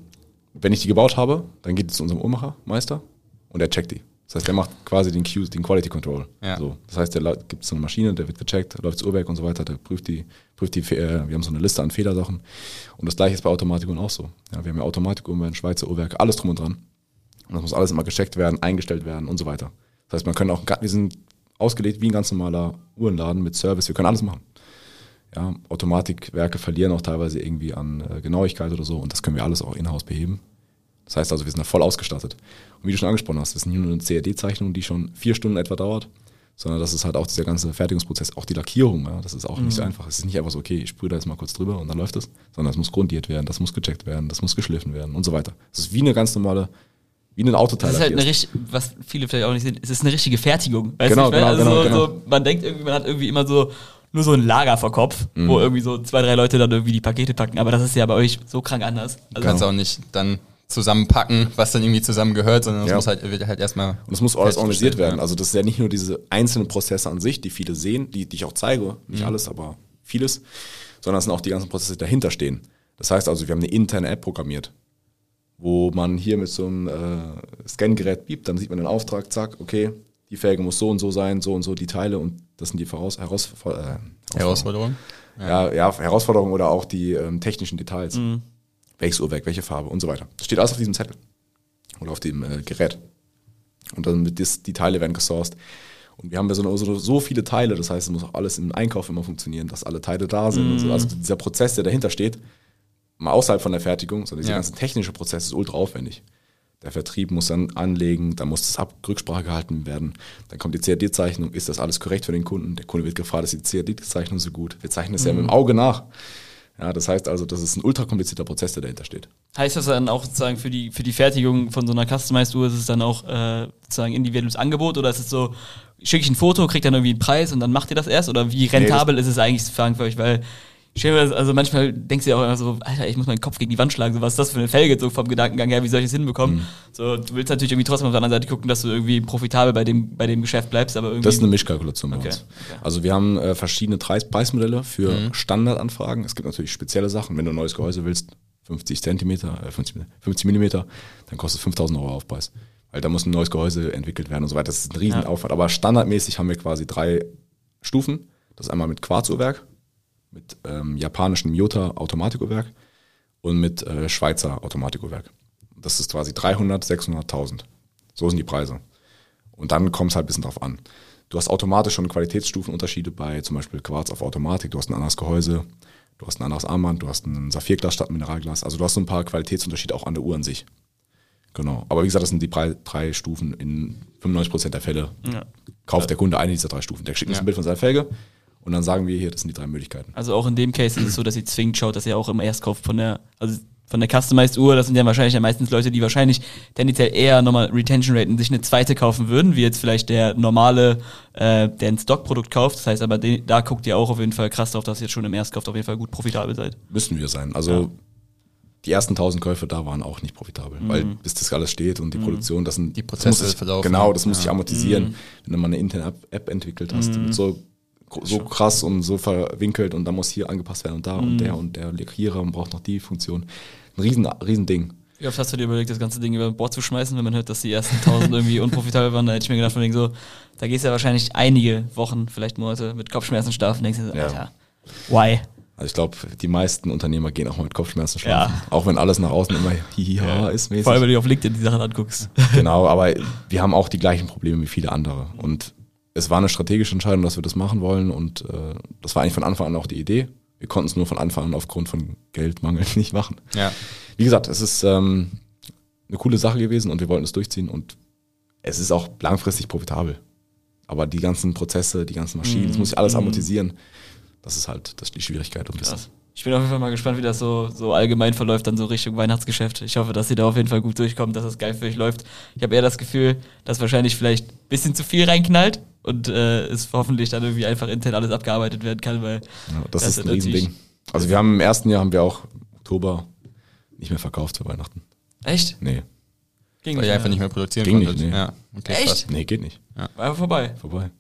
wenn ich die gebaut habe, dann geht es zu unserem Uhrmachermeister und er checkt die. Das heißt, der macht quasi den Q, den Quality Control. Ja. So, das heißt, der gibt so eine Maschine, der wird gecheckt, läuft das Uhrwerk und so weiter, der prüft die, prüft die, äh, wir haben so eine Liste an Fehlersachen. Und das gleiche ist bei Automatikuhren auch so. Ja, wir haben ja Automatikuhren, Schweizer Uhrwerke, alles drum und dran. Und das muss alles immer gecheckt werden, eingestellt werden und so weiter. Das heißt, man kann auch, wir sind ausgelegt wie ein ganz normaler Uhrenladen mit Service, wir können alles machen. Ja, Automatikwerke verlieren auch teilweise irgendwie an äh, Genauigkeit oder so und das können wir alles auch in-house beheben. Das heißt also, wir sind da voll ausgestattet. Und wie du schon angesprochen hast, das ist nicht nur eine CAD-Zeichnung, die schon vier Stunden etwa dauert, sondern das ist halt auch dieser ganze Fertigungsprozess, auch die Lackierung. Ja, das ist auch nicht so einfach. Es ist nicht einfach so, okay, ich sprühe da jetzt mal kurz drüber und dann läuft es, sondern es muss grundiert werden, das muss gecheckt werden, das muss geschliffen werden und so weiter. Das ist wie eine ganz normale, wie ein Autoteil. Das ist halt eine lackierst. richtig, was viele vielleicht auch nicht sehen, es ist eine richtige Fertigung. Weißt Genau, du, ich meine? genau, also genau, so, so, man denkt irgendwie, man hat irgendwie immer so nur so ein Lager vor Kopf, wo Mhm. irgendwie so zwei, drei Leute dann irgendwie die Pakete packen. Aber das ist ja bei euch so krank anders. Du Also, kannst auch nicht dann zusammenpacken, was dann irgendwie zusammengehört, sondern es Ja. muss halt, wird halt erstmal. Und es muss alles organisiert werden. Also das ist ja nicht nur diese einzelnen Prozesse an sich, die viele sehen, die, die ich auch zeige, nicht alles, aber vieles, sondern es sind auch die ganzen Prozesse, die dahinter stehen. Das heißt also, wir haben eine interne App programmiert, wo man hier mit so einem äh, Scangerät biebt, dann sieht man den Auftrag, zack, okay, die Felge muss so und so sein, so und so die Teile und das sind die Voraus Heraus äh, Herausforderung. ja. Ja, Herausforderungen oder auch die ähm, technischen Details. Welches Uhrwerk, welche Farbe und so weiter. Das steht alles auf diesem Zettel oder auf dem äh, Gerät. Und dann wird das, die Teile werden gesourced. Und wir haben ja so, so, so viele Teile, das heißt, es muss auch alles im Einkauf immer funktionieren, dass alle Teile da sind und so. Also dieser Prozess, der dahinter steht, mal außerhalb von der Fertigung, sondern dieser Ja. ganze technische Prozess ist ultra aufwendig. Der Vertrieb muss dann anlegen, dann muss das ab Rücksprache gehalten werden. Dann kommt die CAD-Zeichnung, ist das alles korrekt für den Kunden? Der Kunde wird gefragt, ist die CAD-Zeichnung so gut? Wir zeichnen es ja mit dem Auge nach. Ja, das heißt also, das ist ein ultra komplizierter Prozess, der dahinter steht. heißt das dann auch sozusagen für die, für die Fertigung von so einer Customized Uhr, ist es dann auch äh, sozusagen individuelles Angebot oder ist es so, schicke ich ein Foto, kriegt dann irgendwie einen Preis und dann macht ihr das erst? Oder wie rentabel ist es eigentlich sozusagen für euch? Weil das, also manchmal denkst du ja auch immer so, Alter, ich muss meinen Kopf gegen die Wand schlagen, so was ist das für eine Felge, so vom Gedankengang her, wie soll ich das hinbekommen? Mhm. So, du willst natürlich irgendwie trotzdem auf der anderen Seite gucken, dass du irgendwie profitabel bei dem, bei dem Geschäft bleibst, aber irgendwie. Das ist eine Mischkalkulation bei Okay, uns. okay. Also wir haben äh, verschiedene Preis Preismodelle für Mhm. Standardanfragen. Es gibt natürlich spezielle Sachen. Wenn du ein neues Gehäuse willst, 50 Zentimeter, äh, 50, 50 Millimeter, dann kostet es 5000 Euro Aufpreis. Weil da muss ein neues Gehäuse entwickelt werden und so weiter. Das ist ein Riesenaufwand. Aber standardmäßig haben wir quasi drei Stufen. Das ist einmal mit Quarzuhrwerk, mit ähm, japanischem Miyota Automatikuhrwerk und mit äh, Schweizer Automatikuhrwerk. Das ist quasi 300, 600, 1000. So sind die Preise. Und dann kommt es halt ein bisschen drauf an. Du hast automatisch schon Qualitätsstufenunterschiede bei zum Beispiel Quarz auf Automatik. Du hast ein anderes Gehäuse, du hast ein anderes Armband, du hast ein Saphirglas statt Mineralglas. Also du hast so ein paar Qualitätsunterschiede auch an der Uhr an sich. Genau. Aber wie gesagt, das sind die drei, drei Stufen in 95% der Fälle. Ja. Kauft der Kunde eine dieser drei Stufen. Der schickt uns Ja. ein Bild von seiner Felge und dann sagen wir hier, das sind die drei Möglichkeiten. Also auch in dem Case ist es so, dass ihr zwingend schaut, dass ihr auch immer erst kauft von der, also von der Customized Uhr, das sind ja wahrscheinlich ja meistens Leute, die wahrscheinlich tendenziell eher nochmal Retention Raten sich eine zweite kaufen würden, wie jetzt vielleicht der normale, äh, der ein Stockprodukt kauft. Das heißt aber, den, da guckt ihr auch auf jeden Fall krass drauf, dass ihr jetzt schon im Erstkauf auf jeden Fall gut profitabel seid. Müssen wir sein. Also Ja. die ersten 1000 Käufe da waren auch nicht profitabel, weil bis das alles steht und die Produktion, das sind Die das Prozesse muss sich, verlaufen. Genau, das muss Ja. sich amortisieren. Wenn du mal eine interne App, App entwickelt hast, mit so so krass und so verwinkelt und da muss hier angepasst werden und da und der und der Lackierer braucht noch die Funktion. Ein riesen, riesen Ding. Wie oft hast du dir überlegt, das ganze Ding über Bord zu schmeißen, wenn man hört, dass die ersten 1000 irgendwie *laughs* unprofitabel waren? Da hätte ich mir gedacht, von wegen so, da gehst du ja wahrscheinlich einige Wochen, vielleicht Monate mit Kopfschmerzen schlafen denkst dir so, Ja. Alter, why? Also ich glaube, die meisten Unternehmer gehen auch mal mit Kopfschmerzen schlafen. Ja. Auch wenn alles nach außen immer hihiha ist mäßig. Vor allem, wenn du auf LinkedIn die Sachen anguckst. Genau, aber wir haben auch die gleichen Probleme wie viele andere. Und es war eine strategische Entscheidung, dass wir das machen wollen. Und äh, das war eigentlich von Anfang an auch die Idee. Wir konnten es nur von Anfang an aufgrund von Geldmangel *laughs* nicht machen. Ja. Wie gesagt, es ist ähm, eine coole Sache gewesen und wir wollten es durchziehen und es ist auch langfristig profitabel. Aber die ganzen Prozesse, die ganzen Maschinen, das muss ich alles amortisieren. Das ist halt das ist die Schwierigkeit. Und das, Krass. Ich bin auf jeden Fall mal gespannt, wie das so, so allgemein verläuft, dann so Richtung Weihnachtsgeschäft. Ich hoffe, dass ihr da auf jeden Fall gut durchkommt, dass es geil für euch läuft. Ich habe eher das Gefühl, dass wahrscheinlich vielleicht ein bisschen zu viel reinknallt und äh, es hoffentlich dann irgendwie einfach intern alles abgearbeitet werden kann, weil ja, das, ist ein natürlich- Riesending. Also wir haben im ersten Jahr haben wir auch Oktober nicht mehr verkauft für Weihnachten. Echt? Nee. Ging Weil ihr einfach nicht mehr produzieren Ging konntet. nicht, nee. Ja. Okay, Echt? krass. Nee, geht nicht. War einfach vorbei. Vorbei.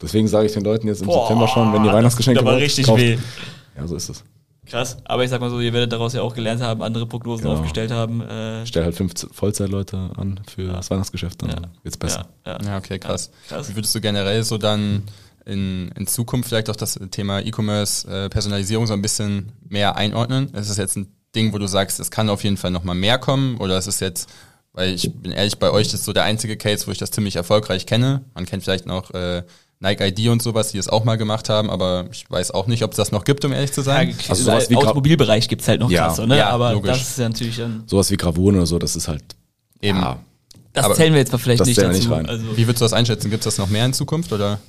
Deswegen sage ich den Leuten jetzt im September schon, wenn ihr Weihnachtsgeschenke Das tut aber richtig kauft. weh. Ja, so ist es. Krass. Aber ich sag mal so, ihr werdet daraus ja auch gelernt haben, andere Prognosen Genau. aufgestellt haben. Äh, Stell halt fünf Vollzeitleute an für das Weihnachtsgeschäft, dann Ja. wird's besser. ja, ja. Ja, okay, krass. Ja, krass. Wie würdest du generell so dann in, in Zukunft vielleicht auch das Thema E-Commerce, äh, Personalisierung so ein bisschen mehr einordnen? Ist es jetzt ein Ding, wo du sagst, es kann auf jeden Fall nochmal mehr kommen? Oder ist es jetzt, weil ich bin ehrlich, bei euch das ist so der einzige Case, wo ich das ziemlich erfolgreich kenne. Man kennt vielleicht noch äh, Nike ID und sowas, die es auch mal gemacht haben, aber ich weiß auch nicht, ob es das noch gibt, um ehrlich zu sein. Ja, Also sowas wie Automobilbereich gibt's halt noch Ja. krass, so, ne? Ja, aber logisch. das ist ja natürlich dann. Sowas wie Gravone oder so, das ist halt Eben. Ja, Das Aber zählen wir jetzt mal vielleicht das nicht dazu. nicht rein. Also, Wie würdest du das einschätzen? Gibt es das noch mehr in Zukunft oder?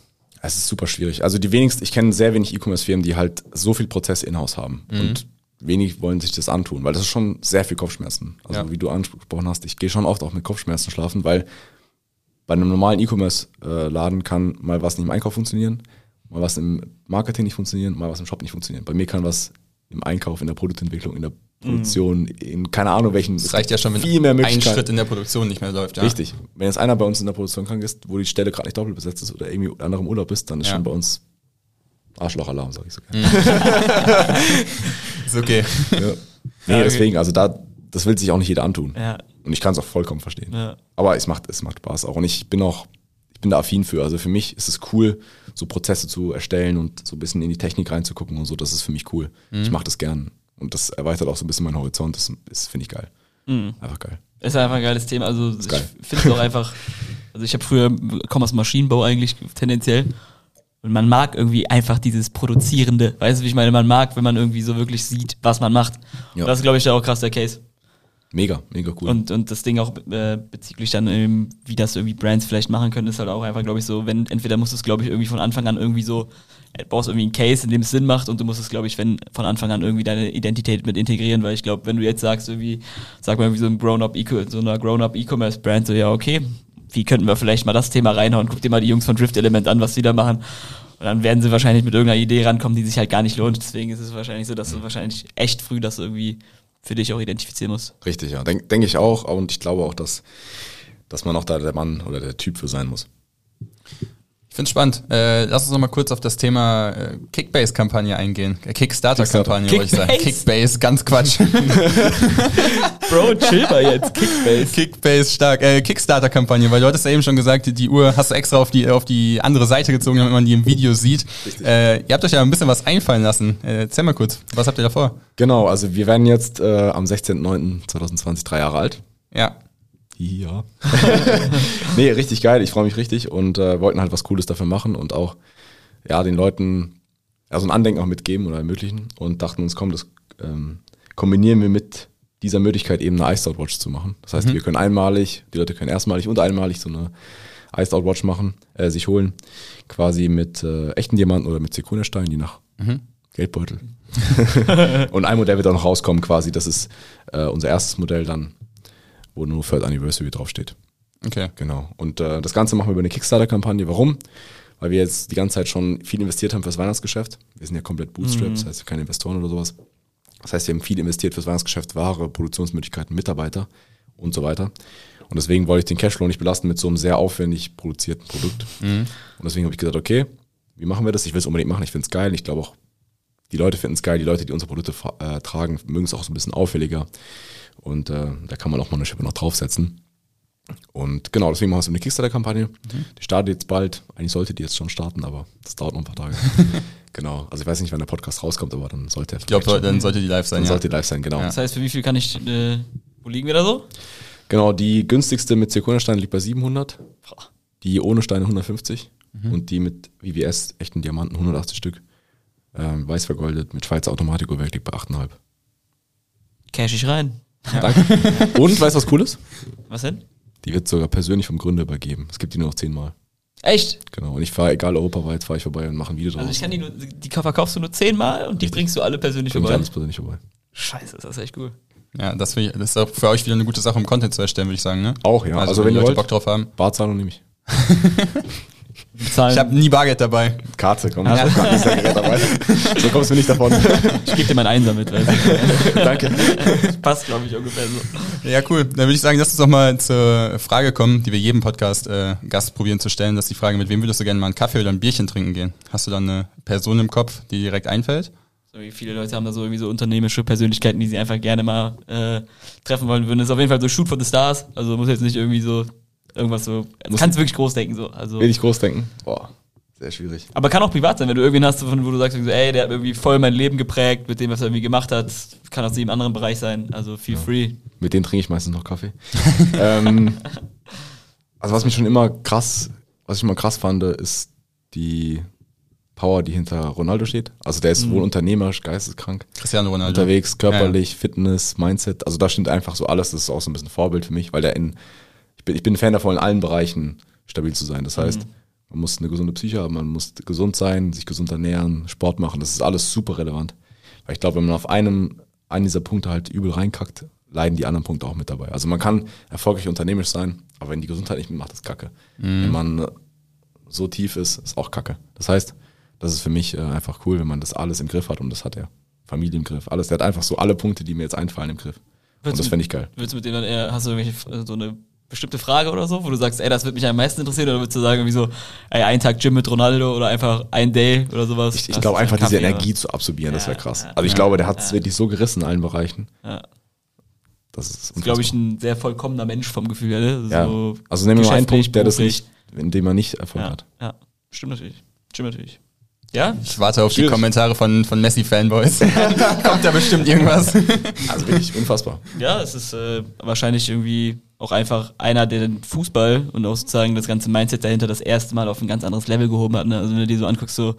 es ist super schwierig. Also die wenigsten, ich kenne sehr wenig E-Commerce-Firmen, die halt so viel Prozess in-house haben. Und wenig wollen sich das antun, weil das ist schon sehr viel Kopfschmerzen. Also Ja. wie du angesprochen hast, ich gehe schon oft auch mit Kopfschmerzen schlafen, weil bei einem normalen E-Commerce-Laden kann mal was nicht im Einkauf funktionieren, mal was im Marketing nicht funktionieren, mal was im Shop nicht funktionieren. Bei mir kann was im Einkauf, in der Produktentwicklung, in der Produktion, in keine Ahnung welchen. Es reicht ja schon, wenn viel mehr ein. Schritt in der Produktion nicht mehr läuft. Ja. Richtig. Wenn jetzt einer bei uns in der Produktion krank ist, wo die Stelle gerade nicht doppelt besetzt ist oder irgendwie anderem Urlaub ist, dann ist Ja. schon bei uns Arschlochalarm, sag ich so Mhm. gerne. *laughs* Ist okay. Ja. Nee, okay. deswegen, also da, das will sich auch nicht jeder antun. ja, Und ich kann es auch vollkommen verstehen. ja. Aber es macht, es macht Spaß auch. Und ich bin auch, ich bin da affin für. Also für mich ist es cool, so Prozesse zu erstellen und so ein bisschen in die Technik reinzugucken und so. Das ist für mich cool. Mhm. Ich mache das gern. Und das erweitert auch so ein bisschen meinen Horizont. Das ist, finde ich geil. Mhm. Einfach geil. Ist einfach ein geiles Thema. Also ich geil. finde es auch einfach. Also ich habe früher komme aus Maschinenbau eigentlich tendenziell. Und man mag irgendwie einfach dieses Produzierende. Weißt du, wie ich meine? Man mag, wenn man irgendwie so wirklich sieht, was man macht. Ja. Und das ist, glaube ich, da auch krass der Case. Mega, mega cool. Und, und das Ding auch äh, bezüglich dann, wie das irgendwie Brands vielleicht machen können, ist halt auch einfach, glaube ich, so, wenn, entweder musst du es, glaube ich, irgendwie von Anfang an irgendwie so, äh, brauchst irgendwie einen Case, in dem es Sinn macht und du musst es, glaube ich, wenn von Anfang an irgendwie deine Identität mit integrieren, weil ich glaube, wenn du jetzt sagst, irgendwie, sag mal irgendwie so ein Grown-up, so einer Grown-up E-Commerce-Brand, so, ja, okay, wie könnten wir vielleicht mal das Thema reinhauen? Guck dir mal die Jungs von Drift Element an, was die da machen. Und dann werden sie wahrscheinlich mit irgendeiner Idee rankommen, die sich halt gar nicht lohnt. Deswegen ist es wahrscheinlich so, dass du wahrscheinlich echt früh das irgendwie für dich auch identifizieren musst. Richtig, ja. Denke denk ich auch. Und ich glaube auch, dass, dass man auch da der Mann oder der Typ für sein muss. Ich finde spannend. Äh, lass uns noch mal kurz auf das Thema äh, Kickbase-Kampagne eingehen. Äh, Kickstarter-Kampagne, wollte ich sagen. Kickbase? Ganz Quatsch. *laughs* Bro, chill mal jetzt, Kickbase. Kickbase stark. Äh, Kickstarter-Kampagne, weil du hattest ja eben schon gesagt, die- die Uhr hast du extra auf die, auf die andere Seite gezogen, damit man die im Video sieht. Äh, ihr habt euch ja ein bisschen was einfallen lassen. Äh, erzähl mal kurz, was habt ihr da vor? Genau, also wir werden jetzt äh, am 16.09.2020 drei Jahre alt. Ja. Ja. *laughs* nee, richtig geil. Ich freue mich richtig und äh, wollten halt was Cooles dafür machen und auch ja den Leuten ja, so ein Andenken auch mitgeben oder ermöglichen und dachten uns, komm, das ähm, kombinieren wir mit dieser Möglichkeit eben eine Iced Out Watch zu machen. Das heißt, wir können einmalig, die Leute können erstmalig und einmalig so eine Iced Out Watch machen, äh, sich holen, quasi mit äh, echten Diamanten oder mit Zirkoniersteinen, je nach Geldbeutel. *laughs* *laughs* und ein Modell wird auch noch rauskommen quasi. Das ist äh, unser erstes Modell dann, wo nur Third Anniversary draufsteht. Okay. Genau. Und äh, das Ganze machen wir über eine Kickstarter-Kampagne. Warum? Weil wir jetzt die ganze Zeit schon viel investiert haben fürs Weihnachtsgeschäft. Wir sind ja komplett Bootstrapped, das heißt keine Investoren oder sowas. Das heißt, wir haben viel investiert fürs Weihnachtsgeschäft, Ware, Produktionsmöglichkeiten, Mitarbeiter und so weiter. Und deswegen wollte ich den Cashflow nicht belasten mit so einem sehr aufwendig produzierten Produkt. Und deswegen habe ich gesagt, okay, wie machen wir das? Ich will es unbedingt machen, ich finde es geil. Ich glaube auch, die Leute finden es geil, die Leute, die unsere Produkte äh, tragen, mögen es auch so ein bisschen auffälliger. Und äh, da kann man auch mal eine Schippe noch draufsetzen. Und genau, deswegen machen wir so eine Kickstarter-Kampagne. Die startet jetzt bald. Eigentlich sollte die jetzt schon starten, aber das dauert noch ein paar Tage. *laughs* genau. Also ich weiß nicht, wann der Podcast rauskommt, aber dann sollte er Ich glaube, dann sollte die live sein. dann Ja. sollte die live sein, genau. Das heißt, für wie viel kann ich, äh, wo liegen wir da so? Genau, die günstigste mit Zirkonierstein liegt bei 700, die ohne Steine 150 und die mit VVS, echten Diamanten, 180 Stück, Ähm, weiß vergoldet mit Schweizer Automatikuhrwerk liegt bei 8,5. Cash ich rein. Danke. Und weißt du, was cool ist? Was denn? Die wird sogar persönlich vom Gründer übergeben. Es gibt die nur noch zehnmal. Echt? Genau. Und ich fahre, egal europaweit, fahre ich vorbei und mache ein Video draus. Also ich kann die nur, die verkaufst du nur zehnmal und die bringst du alle persönlich Bring ich vorbei. alles persönlich vorbei. Scheiße, ist das echt cool. Ja, das, ich, das ist auch für euch wieder eine gute Sache, um Content zu erstellen, würde ich sagen. Ne? Auch, ja. Also, Also wenn, wenn die ihr Leute wollt, Bock drauf haben. Barzahlung nehme ich. *laughs* Bezahlen. Ich habe nie Bargeld dabei. Karte, komm. Ich hab Kartengerät dabei. So kommst du nicht davon. Ich gebe dir meinen Einser mit. Weißt du? *laughs* Danke. Passt, glaube ich, ungefähr so. Ja, cool. Dann würde ich sagen, lass uns doch mal zur Frage kommen, die wir jedem Podcast-Gast probieren zu stellen. Das ist die Frage, mit wem würdest du gerne mal einen Kaffee oder ein Bierchen trinken gehen? Hast du da eine Person im Kopf, die dir direkt einfällt? So wie viele Leute haben da so irgendwie so unternehmerische Persönlichkeiten, die sie einfach gerne mal äh, treffen wollen würden. Das ist auf jeden Fall so Shoot for the Stars. Also muss jetzt nicht irgendwie so irgendwas so. Du Muss- kannst wirklich groß denken so. Also. Will ich groß denken? Boah, sehr schwierig. Aber kann auch privat sein, wenn du irgendwen hast, von wo du sagst, so, ey, der hat irgendwie voll mein Leben geprägt mit dem, was er irgendwie gemacht hat. Kann aus jedem anderen Bereich sein. Also feel free. Mit denen trinke ich meistens noch Kaffee. *laughs* ähm, also was mich schon immer krass, was ich immer krass fand, ist die Power, die hinter Ronaldo steht. Also der ist wohl unternehmerisch, geisteskrank. Cristiano Ronaldo. Unterwegs, körperlich, Fitness, Mindset. Also da stimmt einfach so alles. Das ist auch so ein bisschen Vorbild für mich, weil der in, ich bin, ich bin ein Fan davon, in allen Bereichen stabil zu sein. Das heißt, man muss eine gesunde Psyche haben, man muss gesund sein, sich gesund ernähren, Sport machen. Das ist alles super relevant. Weil ich glaube, wenn man auf einem, einen dieser Punkte halt übel reinkackt, leiden die anderen Punkte auch mit dabei. Also man kann erfolgreich unternehmerisch sein, aber wenn die Gesundheit nicht mitmacht, ist Kacke. Wenn man so tief ist, ist auch Kacke. Das heißt, das ist für mich äh, einfach cool, wenn man das alles im Griff hat und das hat er. Familie im Griff, alles. Der hat einfach so alle Punkte, die mir jetzt einfallen, im Griff. Und das fände ich geil. Würdest du mit dem dann eher, hast du irgendwelche, so eine bestimmte Frage oder so, wo du sagst, ey, das wird mich am meisten interessieren, oder würdest du sagen, irgendwie so, ey, ein Tag Gym mit Ronaldo oder einfach ein Day oder sowas? Ich, ich glaube einfach, einen diese Kaffee, Energie zu absorbieren, das Ja, wäre krass. ja, also ich ja, glaube, der hat es ja. wirklich so gerissen in allen Bereichen. oder? Ja. Das ist, Das ist, glaube ich, ein sehr vollkommener Mensch vom Gefühl her. ne? ja. So Also nehmen wir mal einen Punkt, der das nicht, in dem er nicht Erfolg Ja, hat. ja, stimmt natürlich. Stimmt natürlich. Ja? Ich warte auf die Schwierig. Kommentare von, von Messi-Fanboys. *laughs* Kommt da bestimmt irgendwas. Also wirklich unfassbar. Ja, es ist äh, wahrscheinlich irgendwie auch einfach einer, der den Fußball und auch sozusagen das ganze Mindset dahinter das erste Mal auf ein ganz anderes Level gehoben hat. Ne? Also wenn du dir so anguckst, so,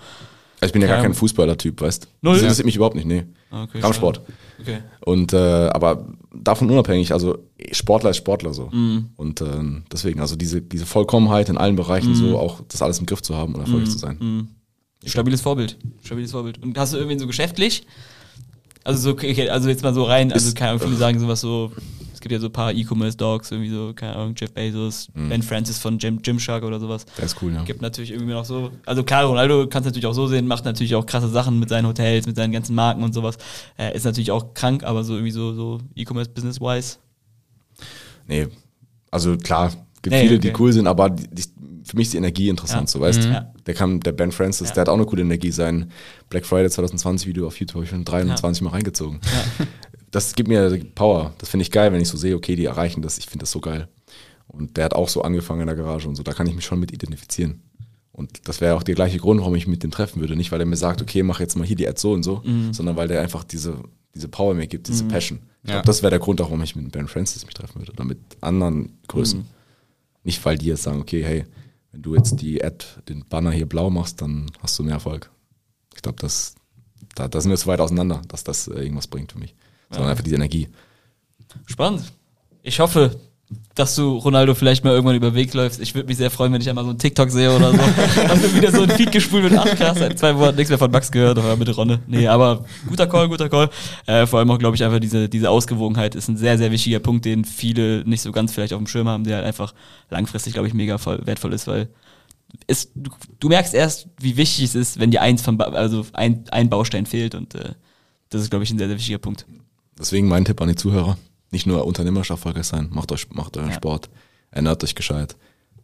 Also ich bin ja gar kein Fußballer-Typ, weißt du? Null? Das interessiert mich überhaupt nicht, nee. Ah, okay, Kampfsport. okay. Und äh, aber davon unabhängig, also Sportler ist Sportler so. Mhm. Und ähm, deswegen, also diese, diese Vollkommenheit in allen Bereichen, so auch das alles im Griff zu haben und erfolgreich Mhm. zu sein. Stabiles Vorbild. Stabiles Vorbild. Und hast du irgendwie so geschäftlich? Also so, also jetzt mal so rein, also keine Ahnung, viele sagen sowas so, gibt ja so ein paar E-Commerce-Dogs, irgendwie so, keine Ahnung, Jeff Bezos, Ben Francis von Gym, Gymshark oder sowas. Der ist cool, ja. Gibt natürlich irgendwie noch so, also klar, Ronaldo kannst natürlich auch so sehen, macht natürlich auch krasse Sachen mit seinen Hotels, mit seinen ganzen Marken und sowas. Äh, ist natürlich auch krank, aber so irgendwie so, so E-Commerce-Business-wise. Nee, also klar, gibt Nee, viele, okay. die cool sind, aber die, die, für mich ist die Energie interessant, Ja. so weißt du. Ja. Der kann, der Ben Francis, Ja. der hat auch eine coole Energie. Sein Black Friday 2020 Video auf YouTube habe ich schon 23 Mal reingezogen. *laughs* Das gibt mir Power. Das finde ich geil, wenn ich so sehe, okay, die erreichen das. Ich finde das so geil. Und der hat auch so angefangen in der Garage und so. Da kann ich mich schon mit identifizieren. Und das wäre auch der gleiche Grund, warum ich mit dem treffen würde. Nicht, weil er mir sagt, okay, mach jetzt mal hier die Ad so und so, Mhm. sondern weil der einfach diese, diese Power mir gibt, diese Passion. Ich Ja. glaube, das wäre der Grund, auch, warum ich mit Ben Francis mich treffen würde. Oder mit anderen Größen. Mhm. Nicht, weil die jetzt sagen, okay, hey, wenn du jetzt die Ad, den Banner hier blau machst, dann hast du mehr Erfolg. Ich glaube, das, da, da sind wir zu weit auseinander, dass das äh, irgendwas bringt für mich. Sondern einfach diese Energie. Spannend. Ich hoffe, dass du Ronaldo vielleicht mal irgendwann über den Weg läufst. Ich würde mich sehr freuen, wenn ich einmal so einen TikTok sehe oder so. *laughs* Hast du wieder so ein Feed gespult mit, ach krass, seit zwei Wochen nichts mehr von Max gehört, aber mit Ronne. Nee, aber guter Call, guter Call. Äh, vor allem auch, glaube ich, einfach diese, diese Ausgewogenheit ist ein sehr, sehr wichtiger Punkt, den viele nicht so ganz vielleicht auf dem Schirm haben, der halt einfach langfristig, glaube ich, mega voll, wertvoll ist, weil es, du, du merkst erst, wie wichtig es ist, wenn dir eins von, also ein, ein Baustein fehlt und äh, das ist, glaube ich, ein sehr, sehr wichtiger Punkt. Deswegen mein Tipp an die Zuhörer. Nicht nur unternehmerisch erfolgreich sein, macht euch, macht euren Ja. Sport, ernährt euch gescheit.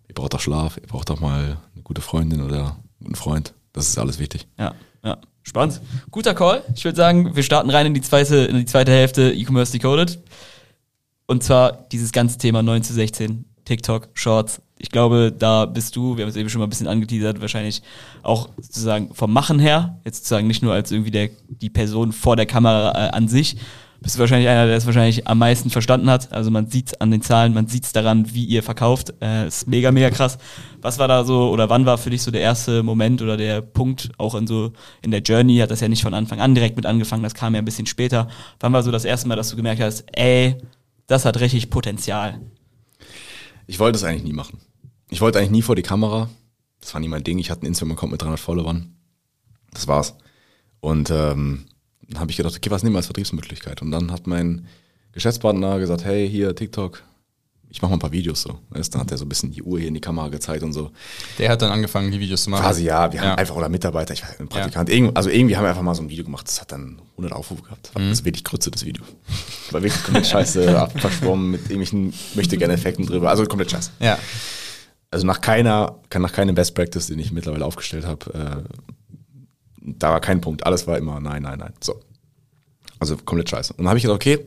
Ihr braucht auch Schlaf, ihr braucht auch mal eine gute Freundin oder einen Freund. Das ist alles wichtig. Ja, ja. Spannend. Guter Call. Ich würde sagen, wir starten rein in die zweite, in die zweite Hälfte E-Commerce Decoded. Und zwar dieses ganze Thema 9 zu 16, TikTok, Shorts. Ich glaube, da bist du, wir haben es eben schon mal ein bisschen angeteasert, wahrscheinlich auch sozusagen vom Machen her, jetzt sozusagen nicht nur als irgendwie der, die Person vor der Kamera äh, an sich, bist du wahrscheinlich einer, der es wahrscheinlich am meisten verstanden hat. Also man sieht es an den Zahlen, man sieht es daran, wie ihr verkauft. Äh, ist mega, mega krass. Was war da so, oder wann war für dich so der erste Moment oder der Punkt, auch in so in der Journey, hat das ja nicht von Anfang an direkt mit angefangen, das kam ja ein bisschen später. Wann war so das erste Mal, dass du gemerkt hast, ey, das hat richtig Potenzial? Ich wollte es eigentlich nie machen. Ich wollte eigentlich nie vor die Kamera. Das war nie mein Ding. Ich hatte einen Instagram-Account mit 300 Followern. Das war's. Und ähm, dann habe ich gedacht, okay, was nehmen wir als Vertriebsmöglichkeit? Und dann hat mein Geschäftspartner gesagt, hey, hier TikTok, ich mache mal ein paar Videos so. Weißt, dann hat er so ein bisschen die Uhr hier in die Kamera gezeigt und so. Der hat dann angefangen, die Videos zu machen. Quasi ja, wir haben Ja. einfach, oder Mitarbeiter, ich weiß, ein Praktikant, irgend, also irgendwie haben wir einfach mal so ein Video gemacht, das hat dann 100 Aufrufe gehabt. Das war das wirklich Grütze, das Video. War wirklich komplett scheiße, *laughs* verschwommen mit irgendwelchen möchte gerne Effekten drüber, also komplett scheiße. Ja. Also nach keiner, nach keinem Best Practice, den ich mittlerweile aufgestellt habe, äh, da war kein Punkt. Alles war immer nein, nein, nein. So. Also komplett scheiße. Und dann habe ich gedacht, okay,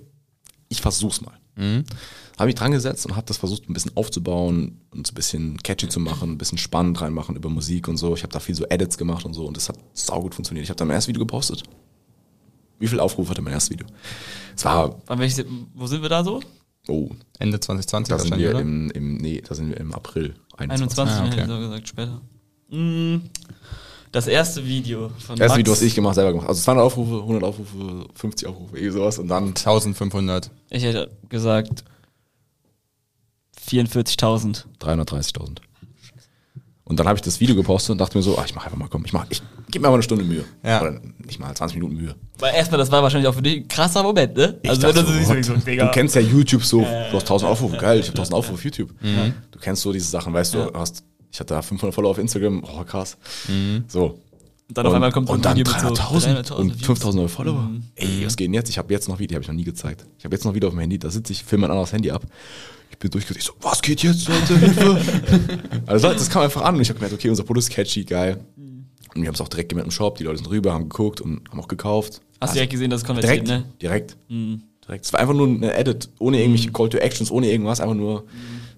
ich versuch's mal. Habe ich dran gesetzt und habe das versucht, ein bisschen aufzubauen und so ein bisschen catchy zu machen, ein bisschen spannend reinmachen über Musik und so. Ich habe da viel so Edits gemacht und so und das hat saugut funktioniert. Ich habe dann mein erstes Video gepostet. Wie viel Aufrufe hatte mein erstes Video? Es war, welches, wo sind wir da so? oh, Ende 2020 da sind wir oder? im, im, nee, da sind wir im April 21. 21, Ah, okay. hätte ich so gesagt, später. Mm, Das erste Video von Das Max. Video, was ich gemacht, selber gemacht. Also 200 Aufrufe, 100 Aufrufe, 50 Aufrufe, irgendwie sowas. Und dann 1500. Ich hätte gesagt 44.000. 330.000. Und dann habe ich das Video gepostet und dachte mir so, ach, ich mache einfach mal, komm, ich mach, ich gebe mir aber eine Stunde Mühe. Ja. Oder nicht mal 20 Minuten Mühe. Weil erstmal, das war wahrscheinlich auch für dich ein krasser Moment, ne? Ich Also dachte wenn du so denkst du, Digga. du kennst ja YouTube so, du hast 1000 Aufrufe, geil, ich habe 1000 Aufrufe auf YouTube. Du kennst so diese Sachen, weißt du, hast, ich hatte da 500 Follower auf Instagram, oh krass. So. Und dann auf einmal kommt so und dann Video mit so 300.000 300.000 und Views. 5000 neue Follower. Ey, was geht denn jetzt? Ich habe jetzt noch Video, habe ich noch nie gezeigt. Ich habe jetzt noch Video auf dem Handy, da sitze ich, filme ein anderes Handy ab. Ich bin durchgegangen, ich so, was geht jetzt, Leute, Hilfe? *laughs* also das kam einfach an und ich habe gemerkt, okay, unser Produkt ist catchy, geil. Und wir haben es auch direkt gemerkt im Shop, die Leute sind rüber, haben geguckt und haben auch gekauft. Hast du direkt gesehen, dass es konvertiert, Direkt, ne? direkt, direkt. Es war einfach nur eine Edit, ohne irgendwelche Call to Actions, ohne irgendwas, einfach nur,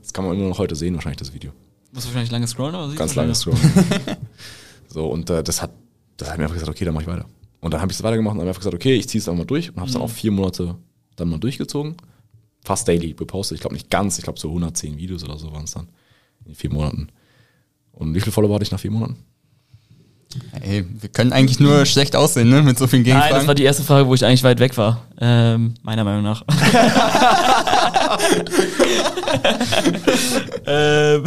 das kann man immer noch heute sehen, wahrscheinlich das Video. Musst du wahrscheinlich lange scrollen, aber siehst Ganz lange. Scrollen. *laughs* so, und äh, das hat, das hat mir einfach gesagt, okay, dann mach ich weiter. Und dann habe ich es weitergemacht und habe einfach gesagt, okay, ich ziehe es einfach mal durch und habe es dann auch vier Monate dann mal durchgezogen. Fast daily gepostet. Ich glaube nicht ganz, ich glaube so 110 Videos oder so waren es dann in vier Monaten. Und wie viele Follower hatte ich nach vier Monaten? Ey, wir können eigentlich nur schlecht aussehen, ne? Mit so vielen Nein, das war die erste Frage, wo ich eigentlich weit weg war. Ähm, meiner Meinung nach. *laughs* *laughs* ähm,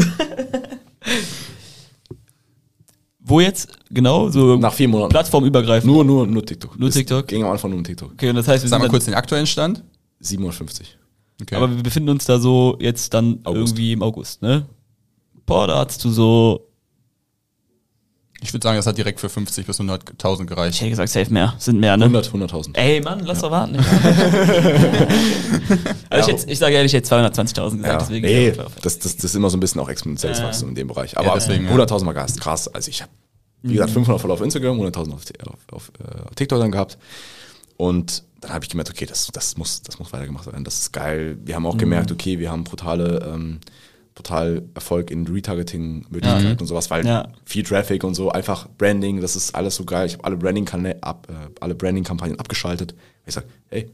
wo jetzt? Genau, so Nach vier Monaten. plattformübergreifend. Nur, nur, nur TikTok. Nur TikTok? Ging am Anfang nur um TikTok. Okay, und das heißt, wir Sag mal kurz den aktuellen Stand. 750. Okay. aber wir befinden uns da so jetzt dann August. irgendwie im August, ne? Boah, da hast du so, ich würde sagen, das hat direkt für 50 bis 100.000 ich gereicht. hätte gesagt, safe mehr, sind mehr, ne? 100, 100.000. Ey, Mann, lass doch warten. *laughs* *laughs* also ich, jetzt, ich sage ehrlich, ich hätte 220.000 gesagt, Ja, deswegen. nee, Ja, das, das, das ist immer so ein bisschen auch exponentielles Ja. Wachstum in dem Bereich. Aber deswegen, ja. 100.000 mal krass, krass. Also ich habe, wie gesagt, 500 Follower auf Instagram, 100.000 auf, auf, auf, äh, auf TikTok dann gehabt. Und dann habe ich gemerkt, okay, das, das, muss, das muss weitergemacht werden. Das ist geil. Wir haben auch gemerkt, okay, wir haben brutale, ähm, brutal Erfolg in Retargeting-Möglichkeiten Ja. und sowas, weil Ja. viel Traffic und so, einfach Branding, das ist alles so geil. Ich habe alle Branding-Kampagnen ab, äh, alle Branding-Kampagnen abgeschaltet. Ich sage, hey,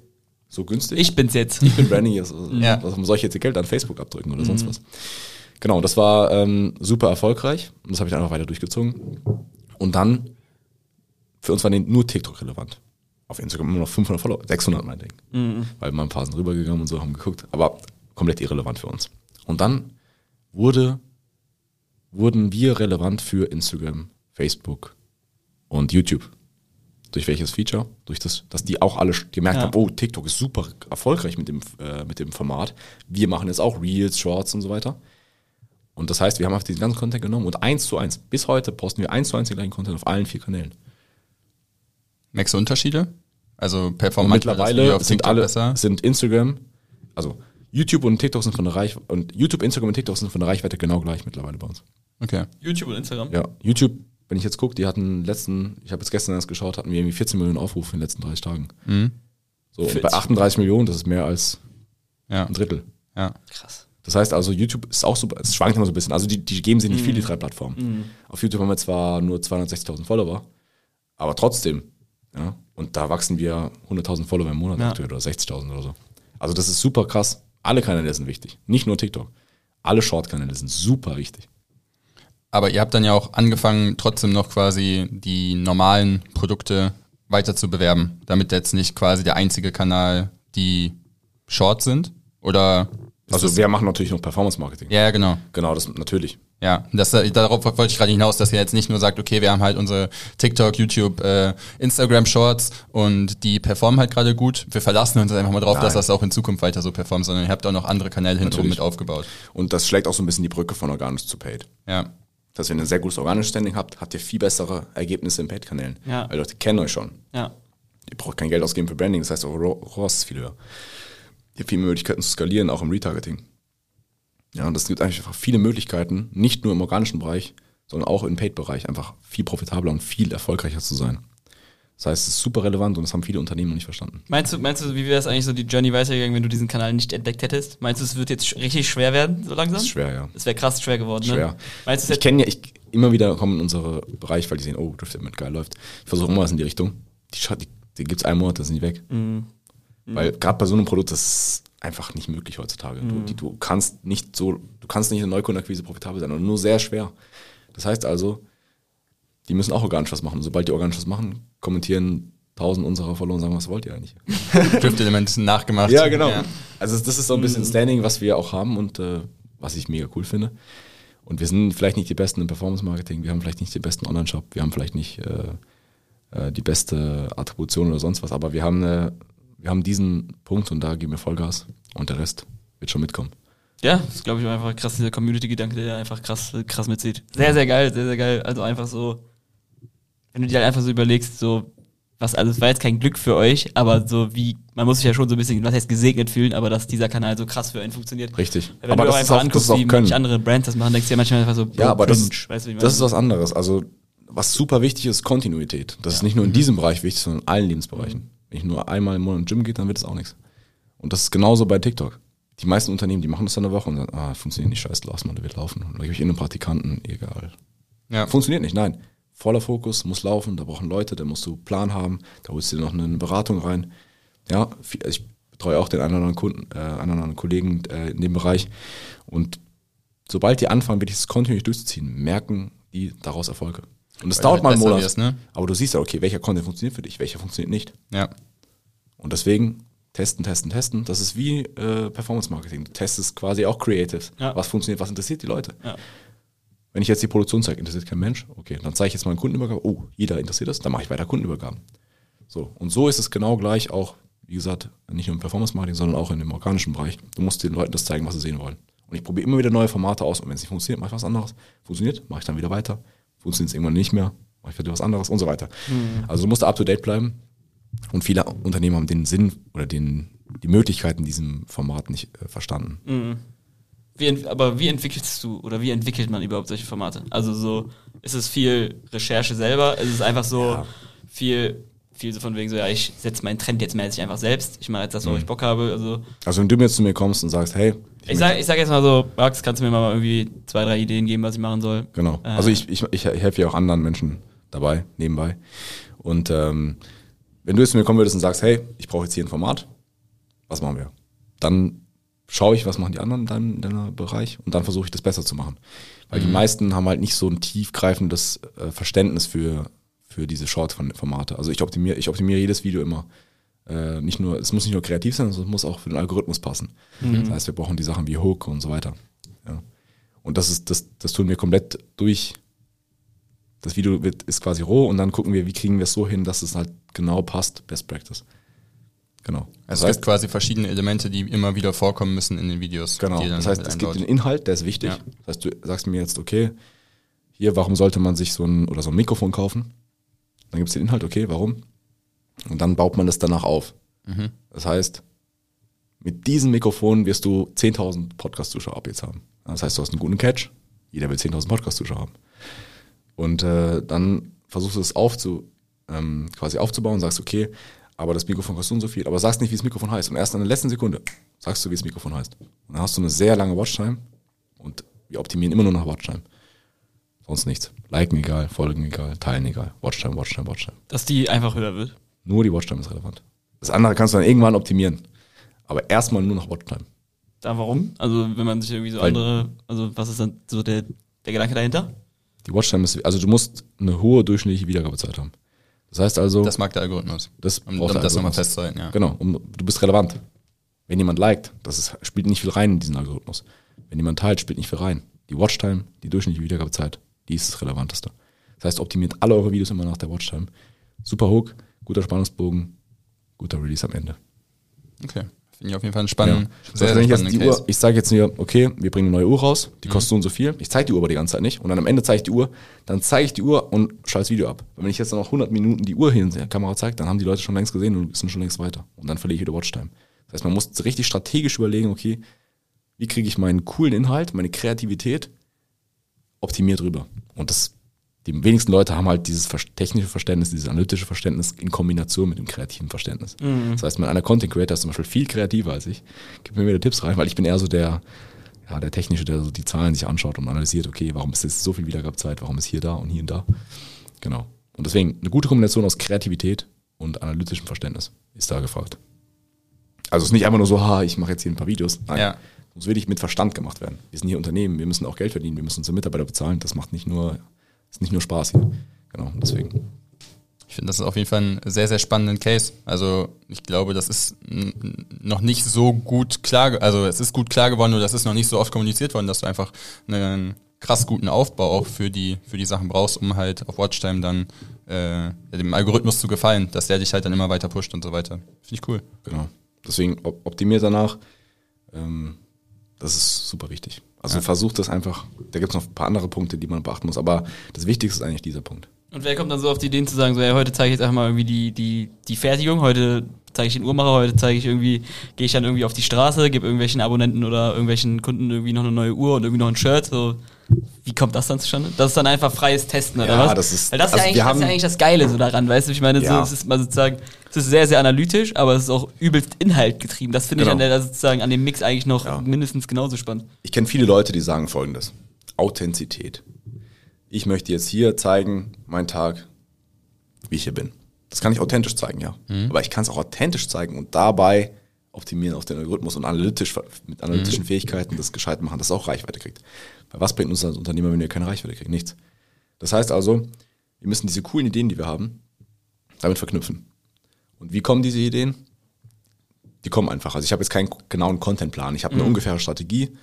so günstig. Ich bin's jetzt. Ich bin Branding jetzt. *laughs* Ja. Warum soll ich jetzt ihr Geld an Facebook abdrücken oder sonst was? Genau, das war ähm, super erfolgreich und das habe ich dann einfach weiter durchgezogen. Und dann, für uns war nur TikTok relevant. Auf Instagram immer noch 500 Follower, 600 mein Ding. Weil mal ein paar sind rübergegangen und so, haben geguckt, aber komplett irrelevant für uns. Und dann wurde, wurden wir relevant für Instagram, Facebook und YouTube. Durch welches Feature? Durch das, dass die auch alle gemerkt Ja. haben, oh, TikTok ist super erfolgreich mit dem, äh, mit dem Format. Wir machen jetzt auch Reels, Shorts und so weiter. Und das heißt, wir haben auf diesen ganzen Content genommen und eins zu eins, bis heute posten wir eins zu eins den gleichen Content auf allen vier Kanälen. Merkst du Unterschiede? Also Und performant mittlerweile sind alle, besser. sind Instagram, also YouTube und TikTok sind von der Reichweite, und YouTube, Instagram und TikTok sind von der Reichweite genau gleich mittlerweile bei uns. Okay. YouTube und Instagram. Ja, YouTube, wenn ich jetzt gucke, die hatten letzten, ich habe jetzt gestern erst geschaut, hatten wir irgendwie 14 Millionen Aufrufe in den letzten 30 Tagen. Mhm. So, und 40. bei 38 Millionen, das ist mehr als Ja. ein Drittel. ja. Krass. Das heißt also, YouTube ist auch so, es schwankt immer so ein bisschen. Also die, die geben sich nicht viel, die drei Plattformen. Auf YouTube haben wir zwar nur 260.000 Follower, aber trotzdem, ja, Und da wachsen wir 100.000 Follower im Monat Ja. aktuell oder 60.000 oder so. Also das ist super krass. Alle Kanäle sind wichtig. Nicht nur TikTok. Alle Short-Kanäle sind super wichtig. Aber ihr habt dann ja auch angefangen, trotzdem noch quasi die normalen Produkte weiter zu bewerben, damit jetzt nicht quasi der einzige Kanal die Short sind? Oder Also wir machen natürlich noch Performance-Marketing. ja, ja, genau. Genau, das natürlich. Ja, das, darauf wollte ich gerade hinaus, dass ihr jetzt nicht nur sagt, okay, wir haben halt unsere TikTok, YouTube, äh, Instagram Shorts und die performen halt gerade gut. Wir verlassen uns einfach mal drauf, dass Nein. das auch in Zukunft weiter so performt, sondern ihr habt auch noch andere Kanäle hinten mit aufgebaut. Und das schlägt auch so ein bisschen die Brücke von organisch zu paid. Ja. Dass ihr ein sehr gutes organisches Standing habt, habt ihr viel bessere Ergebnisse in Paid-Kanälen. Ja. Weil Leute kennen euch schon. Ja. Ihr braucht kein Geld ausgeben für Branding, das heißt, eure Ro- ROAS ist viel höher. Ihr habt viele Möglichkeiten zu skalieren, auch im Retargeting. Ja, und das gibt einfach viele Möglichkeiten, nicht nur im organischen Bereich, sondern auch im Paid-Bereich einfach viel profitabler und viel erfolgreicher zu sein. Das heißt, es ist super relevant und das haben viele Unternehmen noch nicht verstanden. Meinst du, meinst du, wie wäre es eigentlich so die Journey weitergegangen, wenn du diesen Kanal nicht entdeckt hättest? Meinst du, es wird jetzt richtig schwer werden, so langsam? Das ist schwer, ja. Es wäre krass schwer geworden, Schwer. ne? Meinst du, es Ich kenne ja, ich immer wieder kommen in unsere Bereich, weil die sehen, oh, Drift mit geil läuft. Ich versuche immer was in die Richtung. Die, die, die gibt's einen Monat, dann sind die weg. Mhm. Weil gerade bei so einem Produkt, das ist einfach nicht möglich heutzutage. Du, Mhm. die, du kannst nicht so, du kannst nicht in der Neukundenakquise profitabel sein, und nur sehr schwer. Das heißt also, die müssen auch organisch was machen. Und sobald die organisch was machen, kommentieren tausend unserer Follower und sagen, was wollt ihr eigentlich? *laughs* Drift-Element nachgemacht. Ja, genau. Ja. Also das ist so ein bisschen Standing, was wir auch haben und äh, was ich mega cool finde. Und wir sind vielleicht nicht die Besten im Performance-Marketing, wir haben vielleicht nicht den besten Online-Shop, wir haben vielleicht nicht äh, äh, die beste Attribution oder sonst was, aber wir haben, eine, wir haben diesen Punkt und da geben wir Vollgas und der Rest wird schon mitkommen. Ja, das ist, glaube ich, einfach krass, dieser Community-Gedanke, der einfach krass, krass mitzieht. Sehr, sehr geil, sehr, sehr geil. Also einfach so, wenn du dir halt einfach so überlegst, so, was alles war jetzt kein Glück für euch, aber so wie, man muss sich ja schon so ein bisschen, was heißt gesegnet fühlen, aber dass dieser Kanal so krass für einen funktioniert. Richtig. Wenn aber du auch das ist einfach auch, das anguckst, ist auch wie Können. manche andere Brands das machen, denkst du ja manchmal einfach so, Ja, aber das, cringe, weißt du, wie das ist was anderes. Also, was super wichtig ist, Kontinuität. Das ist nicht nur in diesem Bereich wichtig, sondern in allen Lebensbereichen. Wenn ich nur einmal im Monat im Gym gehe, dann wird es auch nichts. Und das ist genauso bei TikTok. Die meisten Unternehmen, die machen das dann eine Woche und sagen, ah, funktioniert nicht, scheiße, lass mal, der wird laufen. Und da gebe ich in einen Praktikanten, egal. Ja. Funktioniert nicht, nein. Voller Fokus, muss laufen, da brauchen Leute, da musst du Plan haben, da holst du dir noch eine Beratung rein. Ja, viel- ich betreue auch den einen oder anderen Kunden, äh, einen oder anderen Kollegen äh, in dem Bereich. Und sobald die anfangen, wirklich das kontinuierlich durchzuziehen, merken die daraus Erfolge. Und du dauert halt mal einen Monat. wirst, ne? Aber du siehst ja, okay, welcher Content funktioniert für dich, welcher funktioniert nicht. Ja. Und deswegen testen, testen, testen. Das ist wie äh, Performance Marketing. Du testest quasi auch Creatives. Ja. Was funktioniert, was interessiert die Leute. Ja. Wenn ich jetzt die Produktion zeige, interessiert kein Mensch, okay, dann zeige ich jetzt mal eine Kundenübergabe. Oh, jeder interessiert das, dann mache ich weiter Kundenübergaben. So, und so ist es genau gleich auch, wie gesagt, nicht nur im Performance Marketing, sondern auch in dem organischen Bereich. Du musst den Leuten das zeigen, was sie sehen wollen. Und ich probiere immer wieder neue Formate aus und wenn es nicht funktioniert, mache ich was anderes. Funktioniert, mache ich dann wieder weiter. Funktioniert es irgendwann nicht mehr, ich wieder was anderes und so weiter. Also du musst up to date bleiben. Und viele Unternehmen haben den Sinn oder den, die Möglichkeiten in diesem Format nicht äh, verstanden. Wie, ent- aber wie entwickelst du oder wie entwickelt man überhaupt solche Formate? Also so, ist es viel Recherche selber? Ist es einfach so Ja. viel, viel so von wegen so, ja, ich setze meinen Trend jetzt mäßig einfach selbst. Ich mache jetzt das, worauf ich Bock habe. Also Also wenn du jetzt zu mir kommst und sagst, hey, ich sag, ich sag jetzt mal so, Max, kannst du mir mal irgendwie zwei, drei Ideen geben, was ich machen soll? Genau. Äh. Also ich, ich, ich helfe ja auch anderen Menschen dabei, nebenbei. Und ähm, wenn du jetzt zu mir kommen würdest und sagst, hey, ich brauche jetzt hier ein Format, was machen wir? Dann schaue ich, was machen die anderen in deinem, in deinem Bereich und dann versuche ich das besser zu machen. Weil die meisten haben halt nicht so ein tiefgreifendes äh, Verständnis für, für diese Short-Formate. Also ich optimiere, ich optimiere jedes Video immer. Äh, nicht nur, es muss nicht nur kreativ sein, sondern es muss auch für den Algorithmus passen. Das heißt, wir brauchen die Sachen wie Hook und so weiter. Ja. Und das ist, das, das tun wir komplett durch. Das Video wird, ist quasi roh und dann gucken wir, wie kriegen wir es so hin, dass es halt genau passt. Best Practice. Genau. Also es gibt quasi verschiedene Elemente, die immer wieder vorkommen müssen in den Videos. Genau. Das heißt, es gibt den Inhalt, der ist wichtig. Ja. Das heißt, du sagst mir jetzt, okay, hier, warum sollte man sich so ein oder so ein Mikrofon kaufen? Dann gibt es den Inhalt, okay, warum? Und dann baut man das danach auf. Mhm. Das heißt, mit diesem Mikrofon wirst du 10.000 Podcast-Zuschauer ab jetzt haben. Das heißt, du hast einen guten Catch. Jeder will 10.000 Podcast-Zuschauer haben. Und äh, dann versuchst du es aufzu, ähm, quasi aufzubauen und sagst, okay, aber das Mikrofon kostet so viel, aber sagst nicht, wie das Mikrofon heißt. Und erst in der letzten Sekunde sagst du, wie das Mikrofon heißt. Und dann hast du eine sehr lange Watchtime und wir optimieren immer nur nach Watchtime. Sonst nichts. Liken egal, folgen egal, teilen egal. Watchtime, Watchtime, Watchtime. Dass die einfach höher wird. Nur die Watchtime ist relevant. Das andere kannst du dann irgendwann optimieren. Aber erstmal nur noch Watchtime. Da warum? Also wenn man sich irgendwie so Weil- andere, also was ist dann so der, der Gedanke dahinter? Die Watchtime ist, also du musst eine hohe durchschnittliche Wiedergabezeit haben. Das heißt also, Das mag der Algorithmus. das Um, braucht um der das nochmal festzuhalten, ja. Genau, um, du bist relevant. Wenn jemand liked, das ist, spielt nicht viel rein in diesen Algorithmus. Wenn jemand teilt, spielt nicht viel rein. Die Watchtime, die durchschnittliche Wiedergabezeit, die ist das Relevanteste. Das heißt, optimiert alle eure Videos immer nach der Watchtime. Super Hook, guter Spannungsbogen, guter Release am Ende. Okay. Finde ich auf jeden Fall einen spannenden, Das sehr, heißt, sehr ich jetzt. Uhr, ich sage jetzt mir, okay, wir bringen eine neue Uhr raus, die kostet so und so viel. Ich zeige die Uhr aber die ganze Zeit nicht. Und dann am Ende zeige ich die Uhr, dann zeige ich die Uhr und schalte das Video ab. Weil wenn ich jetzt dann noch 100 Minuten die Uhr hier in der Kamera zeige, dann haben die Leute schon längst gesehen und sind schon längst weiter. Und dann verliere ich wieder Watchtime. Das heißt, man muss richtig strategisch überlegen, okay, wie kriege ich meinen coolen Inhalt, meine Kreativität optimiert rüber. Und das, die wenigsten Leute haben halt dieses technische Verständnis, dieses analytische Verständnis in Kombination mit dem kreativen Verständnis. Das heißt, mein einer Content Creator ist zum Beispiel viel kreativer als ich. Gib mir wieder Tipps rein, weil ich bin eher so der, ja, der Technische, der so die Zahlen sich anschaut und analysiert, okay, warum ist jetzt so viel Wiedergabezeit, warum ist hier da und hier und da. Genau. Und deswegen eine gute Kombination aus Kreativität und analytischem Verständnis ist da gefragt. Also es ist nicht einfach nur so, ha, ich mache jetzt hier ein paar Videos. Nein. Ja. Muss wirklich mit Verstand gemacht werden. Wir sind hier Unternehmen, wir müssen auch Geld verdienen, wir müssen unsere Mitarbeiter bezahlen. Das macht nicht nur, ist nicht nur Spaß hier. Genau, deswegen. Ich finde, das ist auf jeden Fall ein sehr, sehr spannenden Case. Also ich glaube, das ist noch nicht so gut klar, also es ist gut klar geworden, nur das ist noch nicht so oft kommuniziert worden, dass du einfach einen krass guten Aufbau auch für die, für die Sachen brauchst, um halt auf Watchtime dann äh, dem Algorithmus zu gefallen, dass der dich halt dann immer weiter pusht und so weiter. Finde ich cool. Genau. Deswegen op- optimiert danach. Ähm, das ist super wichtig. Also versucht das einfach. Da gibt es noch ein paar andere Punkte, die man beachten muss, aber das Wichtigste ist eigentlich dieser Punkt. Und wer kommt dann so auf die Ideen zu sagen, so, ja, heute zeige ich jetzt einfach mal irgendwie die, die, die Fertigung, heute zeige ich den Uhrmacher, heute zeige ich irgendwie, gehe ich dann irgendwie auf die Straße, gebe irgendwelchen Abonnenten oder irgendwelchen Kunden irgendwie noch eine neue Uhr und irgendwie noch ein Shirt, so. Wie kommt das dann zustande? Das ist dann einfach freies Testen, oder Ja, was? das ist- Weil das ist, also ja eigentlich, das ist ja eigentlich das Geile so daran, weißt du? Ich meine, so, Ja. es ist mal sozusagen, es ist sehr, sehr analytisch, aber es ist auch übelst inhaltgetrieben. Das finde ich Genau. an der, sozusagen an dem Mix eigentlich noch Ja. mindestens genauso spannend. Ich kenne viele Leute, die sagen folgendes. Authentizität. Ich möchte jetzt hier zeigen, meinen Tag, wie ich hier bin. Das kann ich authentisch zeigen, ja. Aber ich kann es auch authentisch zeigen und dabei optimieren auf den Algorithmus und analytisch, mit analytischen Fähigkeiten das gescheit machen, dass es auch Reichweite kriegt. Weil was bringt uns als Unternehmer, wenn wir keine Reichweite kriegen? Nichts. Das heißt also, wir müssen diese coolen Ideen, die wir haben, damit verknüpfen. Und wie kommen diese Ideen? Die kommen einfach. Also ich habe jetzt keinen genauen Contentplan. Ich habe eine ungefähre Strategie.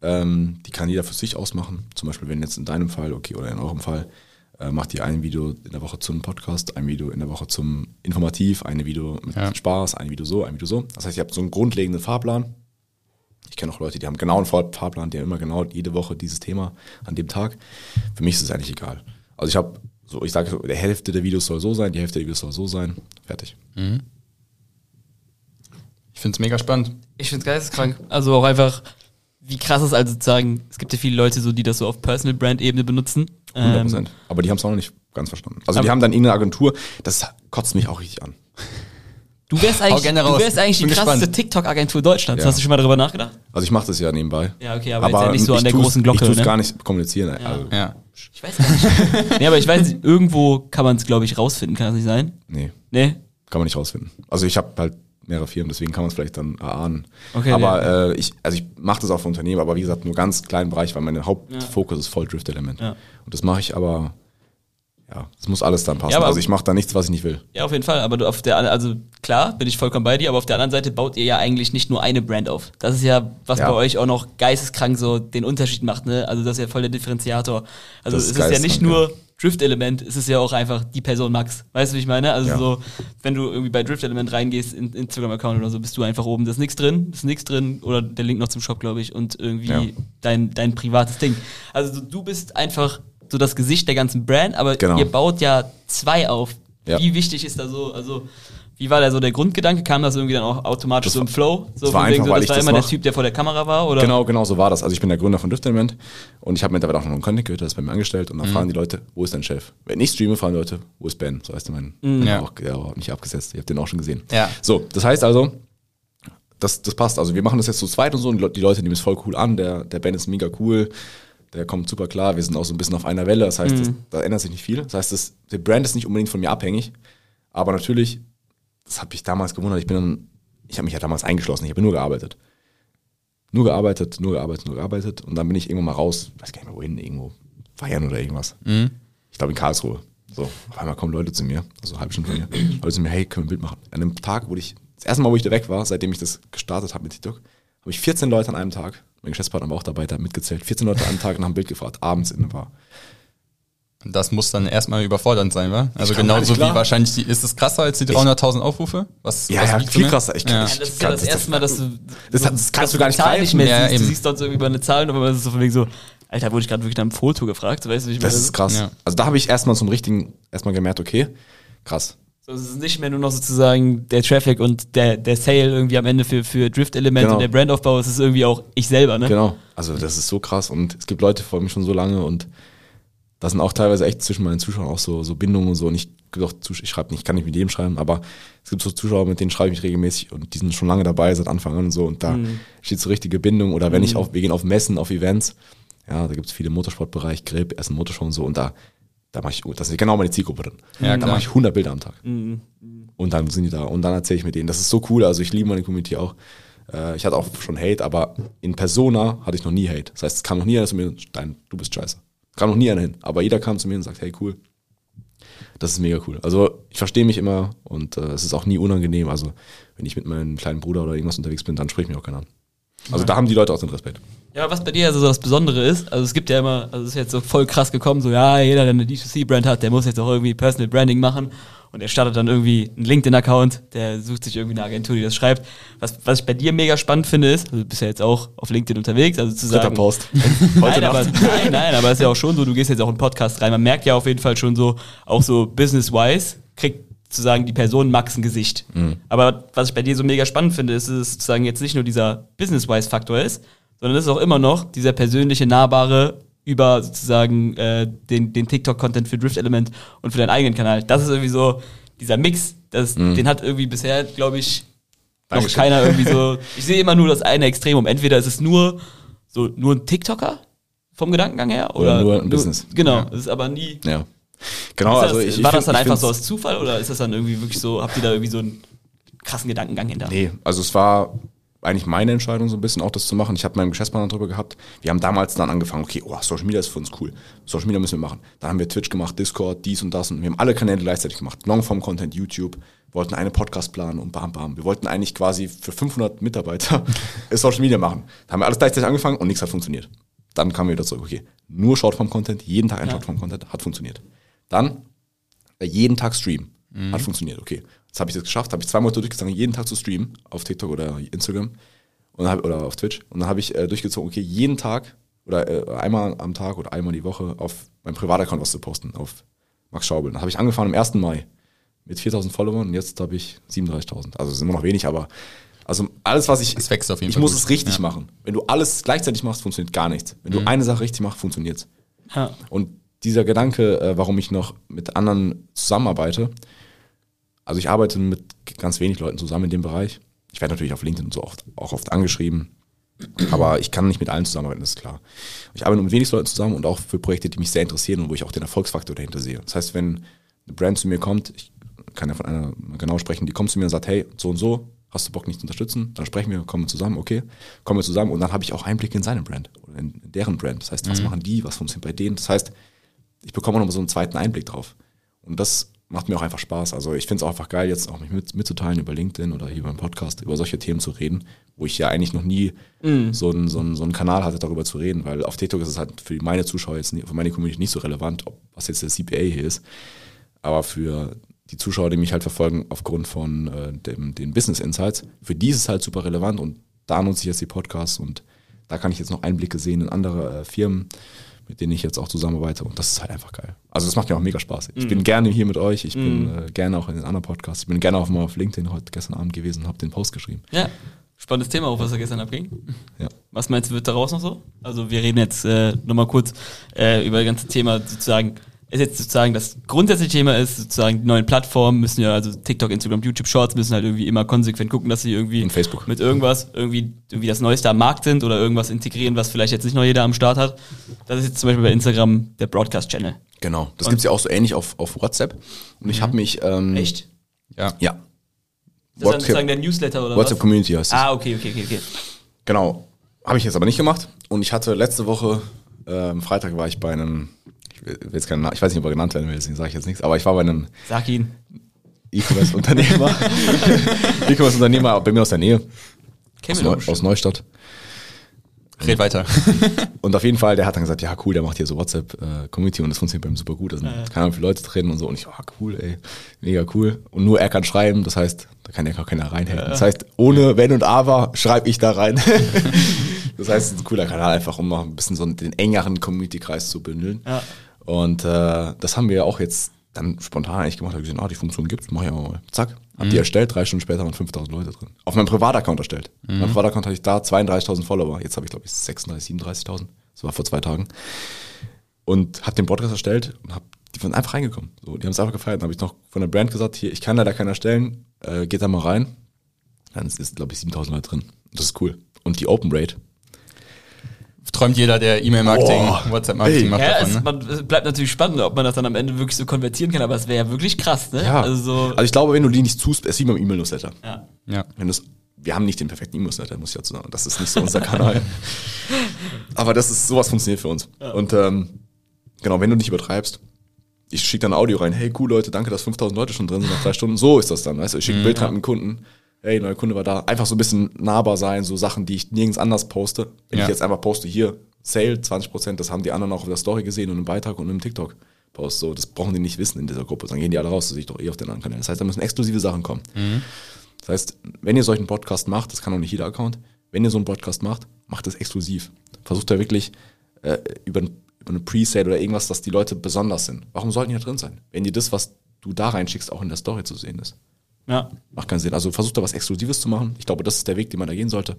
Ähm, die kann jeder für sich ausmachen. Zum Beispiel, wenn jetzt in deinem Fall, okay, oder in eurem Fall, äh, macht ihr ein Video in der Woche zum Podcast, ein Video in der Woche zum Informativ, ein Video mit Ja. Spaß, ein Video so, ein Video so. Das heißt, ihr habt so einen grundlegenden Fahrplan. Ich kenne auch Leute, die haben genau einen Fahr- Fahrplan, die haben immer genau jede Woche dieses Thema an dem Tag. Für mich ist es eigentlich egal. Also ich habe so, ich sage, so, die Hälfte der Videos soll so sein, die Hälfte der Videos soll so sein. Fertig. Ich finde es mega spannend. Ich finde es geisteskrank. Also auch einfach, wie krass ist also sozusagen, es gibt ja viele Leute so, die das so auf Personal Brand Ebene benutzen. 100 Ähm, Prozent. Aber die haben es auch noch nicht ganz verstanden. Also Aber- die haben dann irgendeine Agentur, das kotzt mich auch richtig an. Du wärst eigentlich, du wärst eigentlich die Bin krasseste. TikTok-Agentur Deutschlands. Ja. Hast du schon mal darüber nachgedacht? Also ich mache das ja nebenbei. Ja, okay, aber, jetzt ja nicht so an ich der großen Glocke. Ich tue es ne? gar nicht kommunizieren. Also, Ja. Ich weiß gar nicht. *laughs* nee, aber ich weiß nicht, irgendwo kann man es, glaube ich, rausfinden, kann das nicht sein? nee, Nee? kann man nicht rausfinden. Also ich habe halt mehrere Firmen, deswegen kann man es vielleicht dann erahnen. Okay, aber äh, ich, also ich mache das auch für Unternehmen, aber wie gesagt, nur ganz kleinen Bereich, weil mein Hauptfokus ist voll Drift-Element. Ja. Und das mache ich aber, ja, es muss alles dann passen. Ja, also ich mache da nichts, was ich nicht will. Ja, auf jeden Fall. Aber du auf der, also klar, bin ich vollkommen bei dir, aber auf der anderen Seite baut ihr ja eigentlich nicht nur eine Brand auf. Das ist ja, was Ja. bei euch auch noch geisteskrank so den Unterschied macht, ne? Also das ist ja voll der Differenziator. Also Das es ist ist ja nicht nur Drift-Element, es ist ja auch einfach die Person Max. Weißt du, wie ich meine? Also Ja. so, wenn du irgendwie bei Drift-Element reingehst, in Instagram-Account oder so, bist du einfach oben, da ist nichts drin, ist nichts drin, oder der Link noch zum Shop, glaube ich, und irgendwie dein, dein privates Ding. Also so, du bist einfach so das Gesicht der ganzen Brand, aber Genau. ihr baut ja zwei auf. Ja. Wie wichtig ist da so, also wie war da so der Grundgedanke? Kam das irgendwie dann auch automatisch Das so im Flow? So das war einfach, so, weil das ich war das immer der mach. Typ, der vor der Kamera war? Oder? Genau, genau so war das. Also ich bin der Gründer von Drift Element und ich habe mittlerweile auch noch einen Content Creator, das ist bei mir angestellt und Mhm. dann fragen die Leute, wo ist dein Chef? Wenn ich streame, fragen die Leute, wo ist Ben? So heißt er mein, Mhm. Ja. auch, der war nicht abgesetzt, ihr habt den auch schon gesehen. Ja. So, das heißt also, das, das passt. Also wir machen das jetzt zu zweit und so und die Leute nehmen es voll cool an. Der, der Ben ist mega cool, der kommt super klar. Wir sind auch so ein bisschen auf einer Welle. Das heißt, das, da ändert sich nicht viel. Das heißt, das, der Brand ist nicht unbedingt von mir abhängig, aber natürlich das habe ich damals gewundert. Ich bin dann, ich habe mich ja damals eingeschlossen, ich habe nur gearbeitet. Nur gearbeitet, nur gearbeitet, nur gearbeitet. Und dann bin ich irgendwann mal raus, weiß gar nicht mehr wohin, irgendwo feiern oder irgendwas. Ich glaube in Karlsruhe. So, auf einmal kommen Leute zu mir, also halbe Stunde von mir, Leute zu mir, hey, können wir ein Bild machen? An dem Tag, wo ich, das erste Mal, wo ich da weg war, seitdem ich das gestartet habe mit TikTok, habe ich 14 Leute an einem Tag, mein Geschäftspartner war auch dabei, der hat mitgezählt, 14 Leute an einem Tag nach einem Bild gefragt, abends in der Bar. Das muss dann erstmal überfordernd sein, wa? Also genauso wie wahrscheinlich die, ist es krasser als die 300.000 Aufrufe? Was, Ja, was ja, viel krasser. Ich, Ja. ich, Ja, das ist kann- ja das erste Mal, dass du Das hat- das kannst du gar nicht Zahl nicht mehr Ja, siehst. eben. Du siehst dort so über eine Zahl und aber ist es so von wegen so, Alter, wurde ich gerade wirklich nach einem Foto gefragt, weißt du, wie ich Das meine? ist krass. Ja. Also da habe ich erstmal zum richtigen, erstmal gemerkt, okay, krass. Es ist nicht mehr nur noch sozusagen der Traffic und der, der Sale irgendwie am Ende für, für Drift-Element Genau. und der Brandaufbau, es ist irgendwie auch ich selber, ne? Genau. Also das ist so krass und es gibt Leute, die folgen mich schon so lange und da sind auch teilweise echt zwischen meinen Zuschauern auch so, so Bindungen und so. Und ich, Zusch- ich schreibe nicht, ich kann nicht mit jedem schreiben, aber es gibt so Zuschauer, mit denen schreibe ich mich regelmäßig und die sind schon lange dabei seit Anfang an und so. Und da steht so richtige Bindung. Oder wenn ich auf, wir gehen auf Messen, auf Events, ja, da gibt es viele Motorsportbereich, Grip, Essen, Motorshow und so. Und da, da mache ich, das ist genau meine Zielgruppe drin. Ja, da mache ich 100 Bilder am Tag. Und dann sind die da und dann erzähle ich mit denen. Das ist so cool. Also ich liebe meine Community auch. Äh, Ich hatte auch schon Hate, aber in Persona hatte ich noch nie Hate. Das heißt, es kam noch nie einer zu mir, Stein, du bist scheiße. Kam noch nie einer hin. Aber jeder kam zu mir und sagt, hey, cool. Das ist mega cool. Also ich verstehe mich immer und äh, es ist auch nie unangenehm. Also wenn ich mit meinem kleinen Bruder oder irgendwas unterwegs bin, dann spricht mich auch keiner an. Also da haben die Leute auch den Respekt. Ja, was bei dir also so das Besondere ist, also es gibt ja immer, also es ist jetzt so voll krass gekommen, so ja, jeder, der eine D2C-Brand hat, der muss jetzt auch irgendwie Personal Branding machen und er startet dann irgendwie einen LinkedIn-Account, der sucht sich irgendwie eine Agentur, die das schreibt. Was, was ich bei dir mega spannend finde, ist, also du bist ja jetzt auch auf LinkedIn unterwegs, also zu Dritter sagen, Post. *laughs* Nein, aber, *laughs* nein, nein, aber es ist ja auch schon so, du gehst jetzt auch in einen Podcast rein. Man merkt ja auf jeden Fall schon so, auch so business-wise, kriegt sozusagen die Person Max ein Gesicht. Aber was ich bei dir so mega spannend finde, ist, dass es sozusagen jetzt nicht nur dieser business-wise-Faktor ist, sondern es ist auch immer noch dieser persönliche, nahbare über sozusagen äh, den, den TikTok-Content für Drift-Element und für deinen eigenen Kanal. Das ist irgendwie so dieser Mix, das, den hat irgendwie bisher, glaube ich, noch Dankeschön. keiner irgendwie so. *laughs* Ich sehe immer nur das eine Extremum. Entweder ist es nur so nur ein TikToker vom Gedankengang her oder, Oder nur ein Business. Genau, es ist aber nie. Ja. Genau, das, also ich, war das dann einfach so aus Zufall oder ist das dann irgendwie wirklich so? Habt ihr da irgendwie so einen krassen Gedankengang hinter? Nee, also es war eigentlich meine Entscheidung, so ein bisschen auch das zu machen. Ich habe mit meinem Geschäftspartner drüber gehabt. Wir haben damals dann angefangen, okay, oh, Social Media ist für uns cool. Social Media müssen wir machen. Dann haben wir Twitch gemacht, Discord, dies und das und wir haben alle Kanäle gleichzeitig gemacht. Longform-Content, YouTube, wollten eine Podcast planen und bam, bam. Wir wollten eigentlich quasi für 500 Mitarbeiter *laughs* Social Media machen. Da haben wir alles gleichzeitig angefangen und nichts hat funktioniert. Dann kamen wir wieder zurück, okay, nur Shortform-Content, jeden Tag ein Shortform-Content, hat funktioniert. Dann äh, jeden Tag streamen. Hat funktioniert, okay. Jetzt habe ich das geschafft, habe ich zwei Monate durchgezogen, jeden Tag zu streamen auf TikTok oder Instagram und hab, oder auf Twitch. Und dann habe ich äh, durchgezogen, okay, jeden Tag oder äh, einmal am Tag oder einmal die Woche auf meinem Privataccount was zu posten, auf Max Schaubel. Dann habe ich angefangen am 1. Mai mit 4000 Followern und jetzt habe ich 37.000. Also es ist immer noch wenig, aber also alles, was ich. Es wächst auf jeden ich Fall muss gut. es richtig Ja. machen. Wenn du alles gleichzeitig machst, funktioniert gar nichts. Wenn du eine Sache richtig machst, funktioniert's. Ja. Und dieser Gedanke, äh, warum ich noch mit anderen zusammenarbeite, also ich arbeite mit ganz wenig Leuten zusammen in dem Bereich. Ich werde natürlich auf LinkedIn und so oft, auch oft angeschrieben, aber ich kann nicht mit allen zusammenarbeiten, das ist klar. Ich arbeite mit wenig Leuten zusammen und auch für Projekte, die mich sehr interessieren und wo ich auch den Erfolgsfaktor dahinter sehe. Das heißt, wenn eine Brand zu mir kommt, ich kann ja von einer genau sprechen, die kommt zu mir und sagt, hey, so und so, hast du Bock, mich zu unterstützen? Dann sprechen wir, kommen wir zusammen, okay, kommen wir zusammen und dann habe ich auch Einblick in seine Brand oder in deren Brand. Das heißt, was machen die, was funktioniert bei denen? Das heißt, ich bekomme auch noch mal so einen zweiten Einblick drauf. Und das macht mir auch einfach Spaß. Also ich finde es auch einfach geil, jetzt auch mich mit, mitzuteilen über LinkedIn oder hier beim Podcast, über solche Themen zu reden, wo ich ja eigentlich noch nie so, einen, so, einen, so einen Kanal hatte, darüber zu reden, weil auf TikTok ist es halt für meine Zuschauer jetzt, nicht- für meine Community nicht so relevant, ob, was jetzt der CPA hier ist. Aber für die Zuschauer, die mich halt verfolgen aufgrund von äh, dem, den Business Insights, für die ist es halt super relevant und da nutze ich jetzt die Podcasts und da kann ich jetzt noch Einblicke sehen in andere äh, Firmen, mit denen ich jetzt auch zusammenarbeite und das ist halt einfach geil. Also das macht mir auch mega Spaß. Ich bin gerne hier mit euch, ich bin äh, gerne auch in den anderen Podcasts, ich bin gerne auch mal auf LinkedIn heute gestern Abend gewesen und habe den Post geschrieben. ja. Spannendes Thema, auch was da gestern abging. Ja. Was meinst du, wird daraus noch so? Also wir reden jetzt äh, nochmal kurz äh, über das ganze Thema sozusagen, ist jetzt sozusagen das grundsätzliche Thema ist sozusagen die neuen Plattformen müssen ja, also TikTok, Instagram, YouTube Shorts müssen halt irgendwie immer konsequent gucken, dass sie irgendwie Und Facebook. mit irgendwas irgendwie, irgendwie das Neueste am Markt sind oder irgendwas integrieren, was vielleicht jetzt nicht noch jeder am Start hat. Das ist jetzt zum Beispiel bei Instagram der Broadcast-Channel. Genau. Das gibt's ja auch so ähnlich auf, auf WhatsApp. Und ich habe mich. Ähm, Echt? Ja. Ja. Das ist dann sozusagen der Newsletter oder WhatsApp was? Community heißt es. Ah, okay, okay, okay, okay. Genau. Habe ich jetzt aber nicht gemacht. Und ich hatte letzte Woche, ähm, Freitag war ich bei einem, jetzt keinen ich weiß nicht, ob er genannt werden will, deswegen sage ich jetzt nichts, aber ich war bei einem Sag ihn. E-Commerce-Unternehmer. *laughs* E-Commerce-Unternehmer bei mir aus der Nähe, aus, Neu aus Neustadt. Red weiter. *laughs* Und auf jeden Fall, der hat dann gesagt, ja cool, der macht hier so WhatsApp-Community und das funktioniert bei ihm super gut. Da sind keine Ahnung, wie viele Leute drin und so. Und ich, ah cool, ey, mega cool. Und nur er kann schreiben, das heißt, da kann ja gar keiner reinhängen. Das heißt, ohne Wenn und Aber schreibe ich da rein. *laughs* das heißt, es ist ein cooler Kanal einfach, um noch ein bisschen so den engeren Community-Kreis zu bündeln. Ja. Und äh, das haben wir auch jetzt dann spontan eigentlich gemacht. Hab gesehen, ah, die Funktion gibt's, mach ich aber mal. Zack, hab die erstellt, drei Stunden später waren 5000 Leute drin. Auf meinem Privataccount erstellt. Mein Privataccount hatte ich da 32.000 Follower. Jetzt habe ich, glaube ich, 36.000, 37.000. Das war vor zwei Tagen. Und hab den Podcast erstellt und hab, die sind einfach reingekommen. So, die haben es einfach gefeiert. Dann habe ich noch von der Brand gesagt, hier, ich kann leider keiner erstellen, äh, geht da mal rein. Dann ist, glaube ich, 7000 Leute drin. Das ist cool. Und die Open Rate, Träumt jeder, der E-Mail-Marketing, Boah. WhatsApp-Marketing macht Ja, davon, es, ne? man, es bleibt natürlich spannend, ob man das dann am Ende wirklich so konvertieren kann, aber es wäre ja wirklich krass, ne? Ja. Also so, Also ich glaube, wenn du die nicht tust, es ist wie beim E-Mail-Newsletter. ja. Ja. Wenn du's, wir haben nicht den perfekten E-Mail-Newsletter, muss ich dazu sagen. Das ist nicht so unser Kanal. *laughs* Aber das ist, sowas funktioniert für uns. Und ähm, genau, wenn du nicht übertreibst, ich schicke dann ein Audio rein, hey cool Leute, danke, dass 5000 Leute schon drin sind nach drei Stunden. So ist das dann, weißt du, ich schicke ein Bild rein mit dem Kunden, hey, neuer Kunde war da. Einfach so ein bisschen nahbar sein, so Sachen, die ich nirgends anders poste. Wenn Ja. ich jetzt einfach poste, hier, Sale, 20%, das haben die anderen auch auf der Story gesehen und im Beitrag und im TikTok-Post. So, das brauchen die nicht wissen in dieser Gruppe. Dann gehen die alle raus, das sehe ich doch eh auf den anderen Kanälen. Das heißt, da müssen exklusive Sachen kommen. Das heißt, wenn ihr solchen Podcast macht, das kann auch nicht jeder Account, wenn ihr so einen Podcast macht, macht es exklusiv. Versucht da wirklich äh, über, über eine Presale oder irgendwas, dass die Leute besonders sind. Warum sollten die da drin sein? Wenn dir das, was du da reinschickst, auch in der Story zu sehen ist. Ja. Macht keinen Sinn. Also versucht da was Exklusives zu machen. Ich glaube, das ist der Weg, den man da gehen sollte.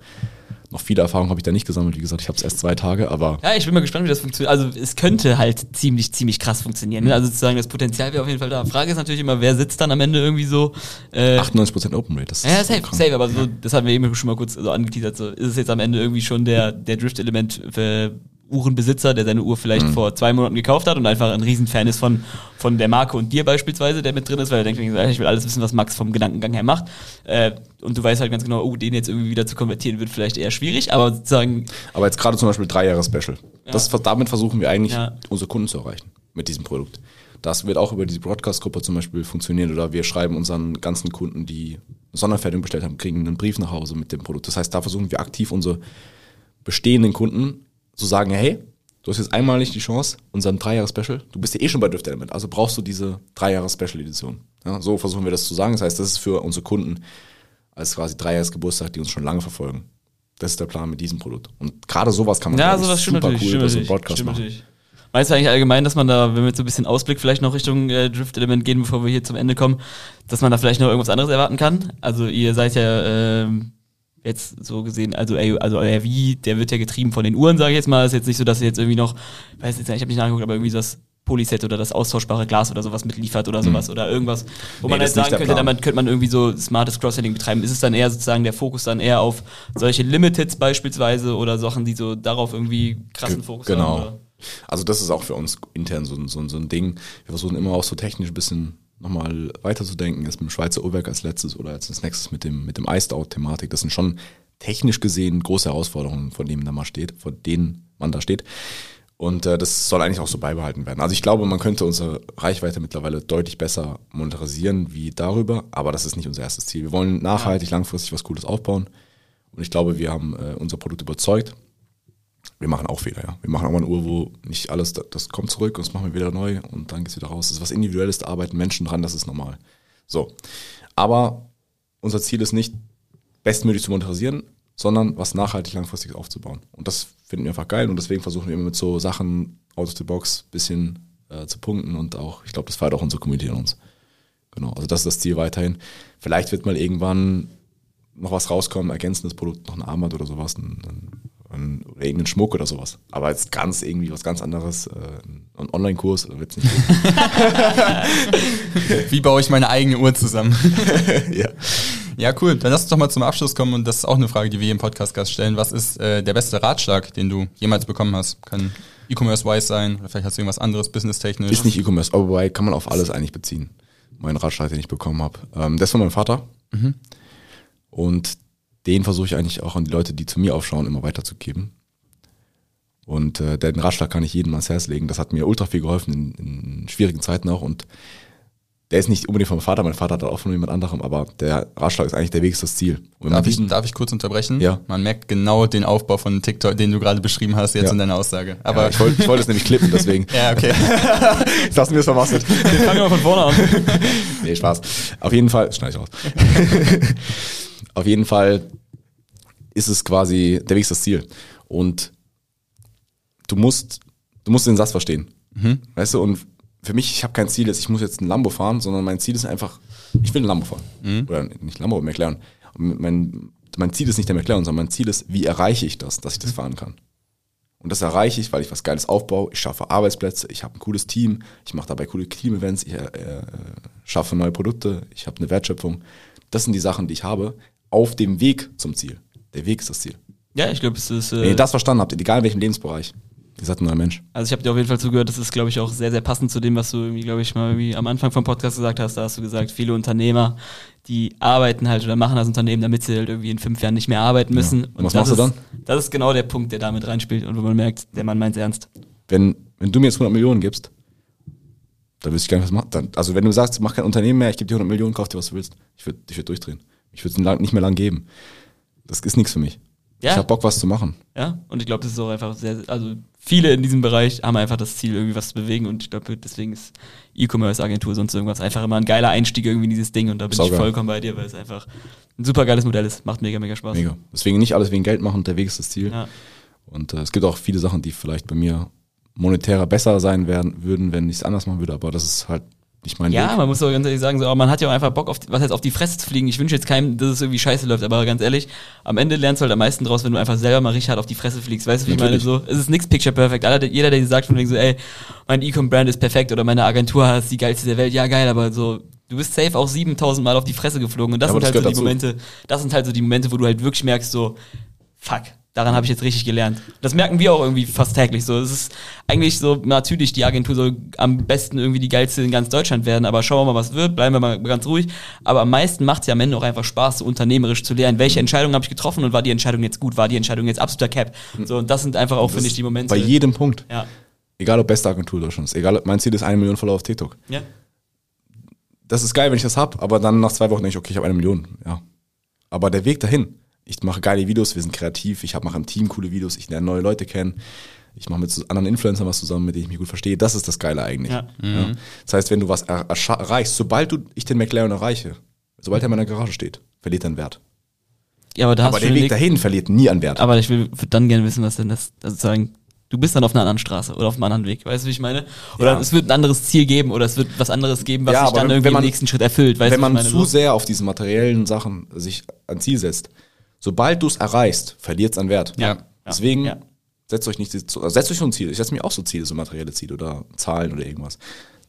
Noch viele Erfahrungen habe ich da nicht gesammelt. Wie gesagt, ich habe es erst zwei Tage, aber Ja, ich bin mal gespannt, wie das funktioniert. Also es könnte halt ziemlich, ziemlich krass funktionieren. Ne? Also sozusagen das Potenzial wäre auf jeden Fall da. Frage ist natürlich immer, wer sitzt dann am Ende irgendwie so. Äh, 98% Open Rate. Das ist ja, safe, safe, aber so, das hatten wir eben schon mal kurz so angeteasert. So, ist es jetzt am Ende irgendwie schon der, der Drift-Element für Uhrenbesitzer, der seine Uhr vielleicht Mhm. vor zwei Monaten gekauft hat und einfach ein Riesenfan ist von, von der Marke und dir beispielsweise, der mit drin ist, weil er denkt, ich will alles wissen, was Max vom Gedankengang her macht. Äh, und du weißt halt ganz genau, oh, den jetzt irgendwie wieder zu konvertieren wird vielleicht eher schwierig, aber sozusagen, Aber jetzt gerade zum Beispiel drei Jahre Special. Das, damit versuchen wir eigentlich, Ja. unsere Kunden zu erreichen mit diesem Produkt. Das wird auch über diese Broadcast-Gruppe zum Beispiel funktionieren oder wir schreiben unseren ganzen Kunden, die Sonderfertigung bestellt haben, kriegen einen Brief nach Hause mit dem Produkt. Das heißt, da versuchen wir aktiv unsere bestehenden Kunden zu sagen, hey, du hast jetzt einmalig die Chance, unseren Drei-Jahre-Special, du bist ja eh schon bei Drift Element, also brauchst du diese Drei-Jahre-Special-Edition. Ja, so versuchen wir das zu sagen. Das heißt, das ist für unsere Kunden als quasi Dreijahresgeburtstag, die uns schon lange verfolgen. Das ist der Plan mit diesem Produkt. Und gerade sowas kann man ja, sowas super cool über so einen Podcast machen. natürlich. Meinst du eigentlich allgemein, dass man da, wenn wir jetzt so ein bisschen Ausblick vielleicht noch Richtung äh, Drift-Element gehen, bevor wir hier zum Ende kommen, dass man da vielleicht noch irgendwas anderes erwarten kann? Also ihr seid ja ähm, jetzt so gesehen, also ey, also Wie, der wird ja getrieben von den Uhren, sage ich jetzt mal. Ist jetzt nicht so, dass ihr jetzt irgendwie noch, weiß jetzt nicht, ich habe nicht nachgeguckt, aber irgendwie so das Polyset oder das austauschbare Glas oder sowas mitliefert oder sowas oder irgendwas, wo Nee, man halt sagen könnte, dann könnte man irgendwie so smartes Cross-Selling betreiben. Ist es dann eher sozusagen der Fokus dann eher auf solche Limiteds beispielsweise oder Sachen, die so darauf irgendwie krassen Fokus haben? Genau. Also das ist auch für uns intern so, ein- so, ein- so ein Ding. Wir versuchen immer auch so technisch ein bisschen nochmal weiterzudenken. Jetzt mit dem Schweizer Uhrwerk als letztes oder als nächstes mit dem, mit dem Iced-Out-Thematik. Das sind schon technisch gesehen große Herausforderungen, vor denen mal steht, vor denen man da steht. Und äh, das soll eigentlich auch so beibehalten werden. Also ich glaube, man könnte unsere Reichweite mittlerweile deutlich besser monetarisieren wie darüber, aber das ist nicht unser erstes Ziel. Wir wollen nachhaltig, langfristig was Cooles aufbauen. Und ich glaube, wir haben äh, unser Produkt überzeugt. Wir machen auch Fehler, ja. Wir machen auch mal eine Uhr, wo nicht alles, das, kommt zurück und das machen wir wieder neu und dann geht's wieder raus. Das ist was Individuelles, da arbeiten Menschen dran, das ist normal. So. Aber unser Ziel ist nicht, bestmöglich zu monetarisieren, sondern was nachhaltig langfristig aufzubauen. Und das finden wir einfach geil und deswegen versuchen wir immer mit so Sachen out of the box bisschen äh, zu punkten und auch, ich glaube, das feiert auch unsere Community an uns. Genau, also das ist das Ziel weiterhin. Vielleicht wird mal irgendwann noch was rauskommen, ergänzendes Produkt, noch ein Armband oder sowas, ein, ein, oder irgendein Schmuck oder sowas. Aber jetzt ganz irgendwie was ganz anderes, äh, ein Online-Kurs wird nicht. *laughs* Wie baue ich meine eigene Uhr zusammen? *laughs* ja. Ja, cool. Dann lass uns doch mal zum Abschluss kommen und das ist auch eine Frage, die wir hier im Podcast-Gast stellen. Was ist äh, der beste Ratschlag, den du jemals bekommen hast? Kann E-Commerce-wise sein oder vielleicht hast du irgendwas anderes, business-technisch? Ist nicht E-Commerce, aber wobei kann man auf alles eigentlich beziehen. Mein Ratschlag, den ich bekommen habe. Ähm, das war mein Vater. Und den versuche ich eigentlich auch an die Leute, die zu mir aufschauen, immer weiterzugeben. Und äh, den Ratschlag kann ich jedem ans Herz legen. Das hat mir ultra viel geholfen in, in schwierigen Zeiten auch. Und der ist nicht unbedingt vom Vater, mein Vater hat auch von jemand anderem, aber der Ratschlag ist eigentlich der Weg ist das Ziel. Darf ich, diesen- darf ich kurz unterbrechen? Ja. Man merkt genau den Aufbau von TikTok, den du gerade beschrieben hast, jetzt Ja. in deiner Aussage. aber Aber ich wollte ich wollte es nämlich klippen, deswegen. *laughs* ja, okay. *laughs* Hast du mir das vermasselt. Fangen wir mal von vorne an. *laughs* Nee, Spaß. Auf jeden Fall, schneide ich aus. Auf jeden Fall ist es quasi, der Weg ist das Ziel. Und du musst, du musst den Satz verstehen. Weißt du, und für mich, ich habe kein Ziel, dass ich muss jetzt ein Lambo fahren, sondern mein Ziel ist einfach, ich will ein Lambo fahren. Oder nicht Lambo, aber McLaren. Und mein, mein Ziel ist nicht der McLaren, sondern mein Ziel ist, wie erreiche ich das, dass ich das fahren kann. Und das erreiche ich, weil ich was Geiles aufbaue. Ich schaffe Arbeitsplätze, ich habe ein cooles Team, ich mache dabei coole Team-Events, ich äh, äh, schaffe neue Produkte, ich habe eine Wertschöpfung. Das sind die Sachen, die ich habe, auf dem Weg zum Ziel. Der Weg ist das Ziel. Ja, ich glaube, es ist. Wenn Äh, ihr das verstanden habt, egal in welchem Lebensbereich, ihr seid ein neuer Mensch. Also ich habe dir auf jeden Fall zugehört, das ist, glaube ich, auch sehr, sehr passend zu dem, was du irgendwie, glaube ich, mal irgendwie am Anfang vom Podcast gesagt hast. Da hast du gesagt, viele Unternehmer, die arbeiten halt oder machen das Unternehmen, damit sie halt irgendwie in fünf Jahren nicht mehr arbeiten müssen. Und was das machst du ist, Das ist genau der Punkt, der damit reinspielt und wo man merkt, der Mann meint ernst. Wenn, wenn du mir jetzt 100 Millionen gibst, dann wüsste ich gar nicht, was machen. Dann, also wenn du sagst, mach kein Unternehmen mehr, ich gebe dir 100 Millionen, kauf dir, was du willst. Ich würde ich würd durchdrehen. Ich würde es nicht mehr lang geben. Das ist nichts für mich. Ja. Ich habe Bock, was zu machen. Ja, und ich glaube, das ist auch einfach sehr, also viele in diesem Bereich haben einfach das Ziel, irgendwie was zu bewegen und ich glaube, deswegen ist E-Commerce-Agentur sonst irgendwas einfach immer ein geiler Einstieg irgendwie in dieses Ding und da bin ich Saugeil. vollkommen bei dir, weil es einfach ein super geiles Modell ist. Macht mega, mega Spaß. Mega. Deswegen nicht alles wegen Geld machen, der Weg ist das Ziel. Ja. Und äh, es gibt auch viele Sachen, die vielleicht bei mir monetärer besser sein werden würden, wenn ich es anders machen würde, aber das ist halt nicht mein Ja, Weg. man muss auch ganz ehrlich sagen, so, aber man hat ja auch einfach Bock auf, was heißt auf die Fresse zu fliegen. Ich wünsche jetzt keinem, dass es irgendwie scheiße läuft, aber ganz ehrlich, am Ende lernst du halt am meisten draus, wenn du einfach selber mal richtig hart auf die Fresse fliegst. Weißt du, wie ich meine? So, es ist nix picture perfect. Aller, jeder, der dir sagt von wegen so, ey, mein E-Com-Brand ist perfekt oder meine Agentur ist die geilste der Welt, ja geil, aber so, du bist safe auch 7000 Mal auf die Fresse geflogen und das Ja, sind das halt so die dazu. Momente, das sind halt so die Momente, wo du halt wirklich merkst, so, fuck. Daran habe ich jetzt richtig gelernt. Das merken wir auch irgendwie fast täglich so. Es ist eigentlich so, natürlich, die Agentur soll am besten irgendwie die geilste in ganz Deutschland werden, aber schauen wir mal, was wird, bleiben wir mal ganz ruhig. Aber am meisten macht es ja am Ende auch einfach Spaß, so unternehmerisch zu lernen. Welche Entscheidung habe ich getroffen und war die Entscheidung jetzt gut? War die Entscheidung jetzt absoluter Cap? So, und das sind einfach auch, finde ich, die Momente. Bei jedem Punkt. ja. Egal ob beste Agentur Deutschlands, egal ob mein Ziel ist eine Million Follower auf TikTok. Ja. Das ist geil, wenn ich das hab, aber dann nach zwei Wochen denke ich, okay, ich habe eine Million. Ja. Aber der Weg dahin, ich mache geile Videos, wir sind kreativ, ich hab- mache im Team coole Videos, ich lerne neue Leute kennen, ich mache mit anderen Influencern was zusammen, mit denen ich mich gut verstehe. Das ist das Geile eigentlich. Ja. Ja. Das heißt, wenn du was er erreichst, sobald du ich den McLaren erreiche, sobald er in meiner Garage steht, verliert er an Wert. ja, aber da Aber der Weg dahin verliert nie an Wert. Aber ich will dann gerne wissen, was denn das, also sagen, du bist dann auf einer anderen Straße oder auf einem anderen Weg, weißt du, wie ich meine? Oder Ja. es wird ein anderes Ziel geben oder es wird was anderes geben, was Ja, sich dann wenn- irgendwie wenn man- im nächsten Schritt erfüllt, weißt wenn du, wie man zu sehr auf diese materiellen Sachen sich ein Ziel setzt, sobald du es erreichst, verliert es an Wert. Ja. Desegen Ja. setzt euch nicht, so- setzt euch so ein Ziel. Ich setze mir auch so Ziele, so materielle Ziele oder Zahlen oder irgendwas.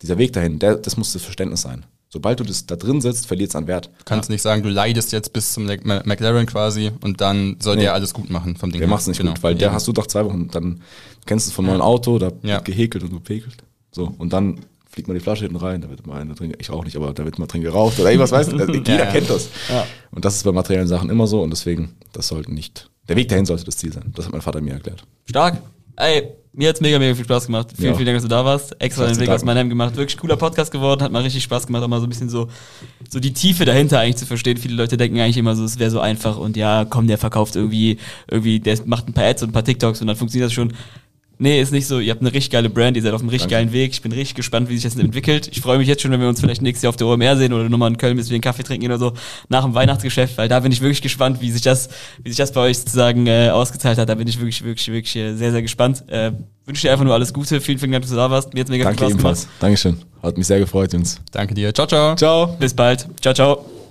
Dieser Weg dahin, der, das muss das Verständnis sein. Sobald du das da drin sitzt, verliert es an Wert. Du kannst nicht sagen, du leidest jetzt bis zum McLaren quasi und dann soll Nee. der alles gut machen vom Ding. Der macht es nicht Genau. gut, weil der Ja. hast du nach zwei Wochen, dann du kennst es vom neuen Auto, da Ja. gehäkelt und gepekelt. So, und dann fliegt man die Flasche hinten rein, da wird mal eine drin, ich auch nicht, aber da wird mal drin geraucht oder irgendwas, weißt du, also jeder Ja, kennt das. Ja. Und das ist bei materiellen Sachen immer so und deswegen, das sollte nicht, der Weg dahin sollte das Ziel sein. Das hat mein Vater mir erklärt. Stark. Ey, mir hat's mega, mega viel Spaß gemacht. Vielen, Ja. vielen Dank, dass du da warst. Extra den Weg aus. Mannheim gemacht. Wirklich cooler Podcast geworden. Hat mal richtig Spaß gemacht, auch mal so ein bisschen so, so die Tiefe dahinter eigentlich zu verstehen. Viele Leute denken eigentlich immer so, es wäre so einfach und ja, komm, der verkauft irgendwie, irgendwie, der macht ein paar Ads und ein paar TikToks und dann funktioniert das schon. Nee, ist nicht so. Ihr habt eine richtig geile Brand, ihr seid auf einem richtig Danke. geilen Weg. Ich bin richtig gespannt, wie sich das entwickelt. Ich freue mich jetzt schon, wenn wir uns vielleicht nächstes Jahr auf der OMR sehen oder nochmal in Köln, bis wir einen Kaffee trinken oder so, nach dem Weihnachtsgeschäft, weil da bin ich wirklich gespannt, wie sich das, wie sich das bei euch sozusagen äh, ausgezahlt hat. Da bin ich wirklich, wirklich, wirklich äh, sehr, sehr gespannt. Äh, wünsche dir einfach nur alles Gute. Vielen, vielen Dank, dass du da warst. Mir hat's mega Danke viel Spaß ebenfalls. gemacht. Dankeschön. Hat mich sehr gefreut, Jungs. Danke dir. Ciao, ciao. Ciao. Bis bald. Ciao, ciao.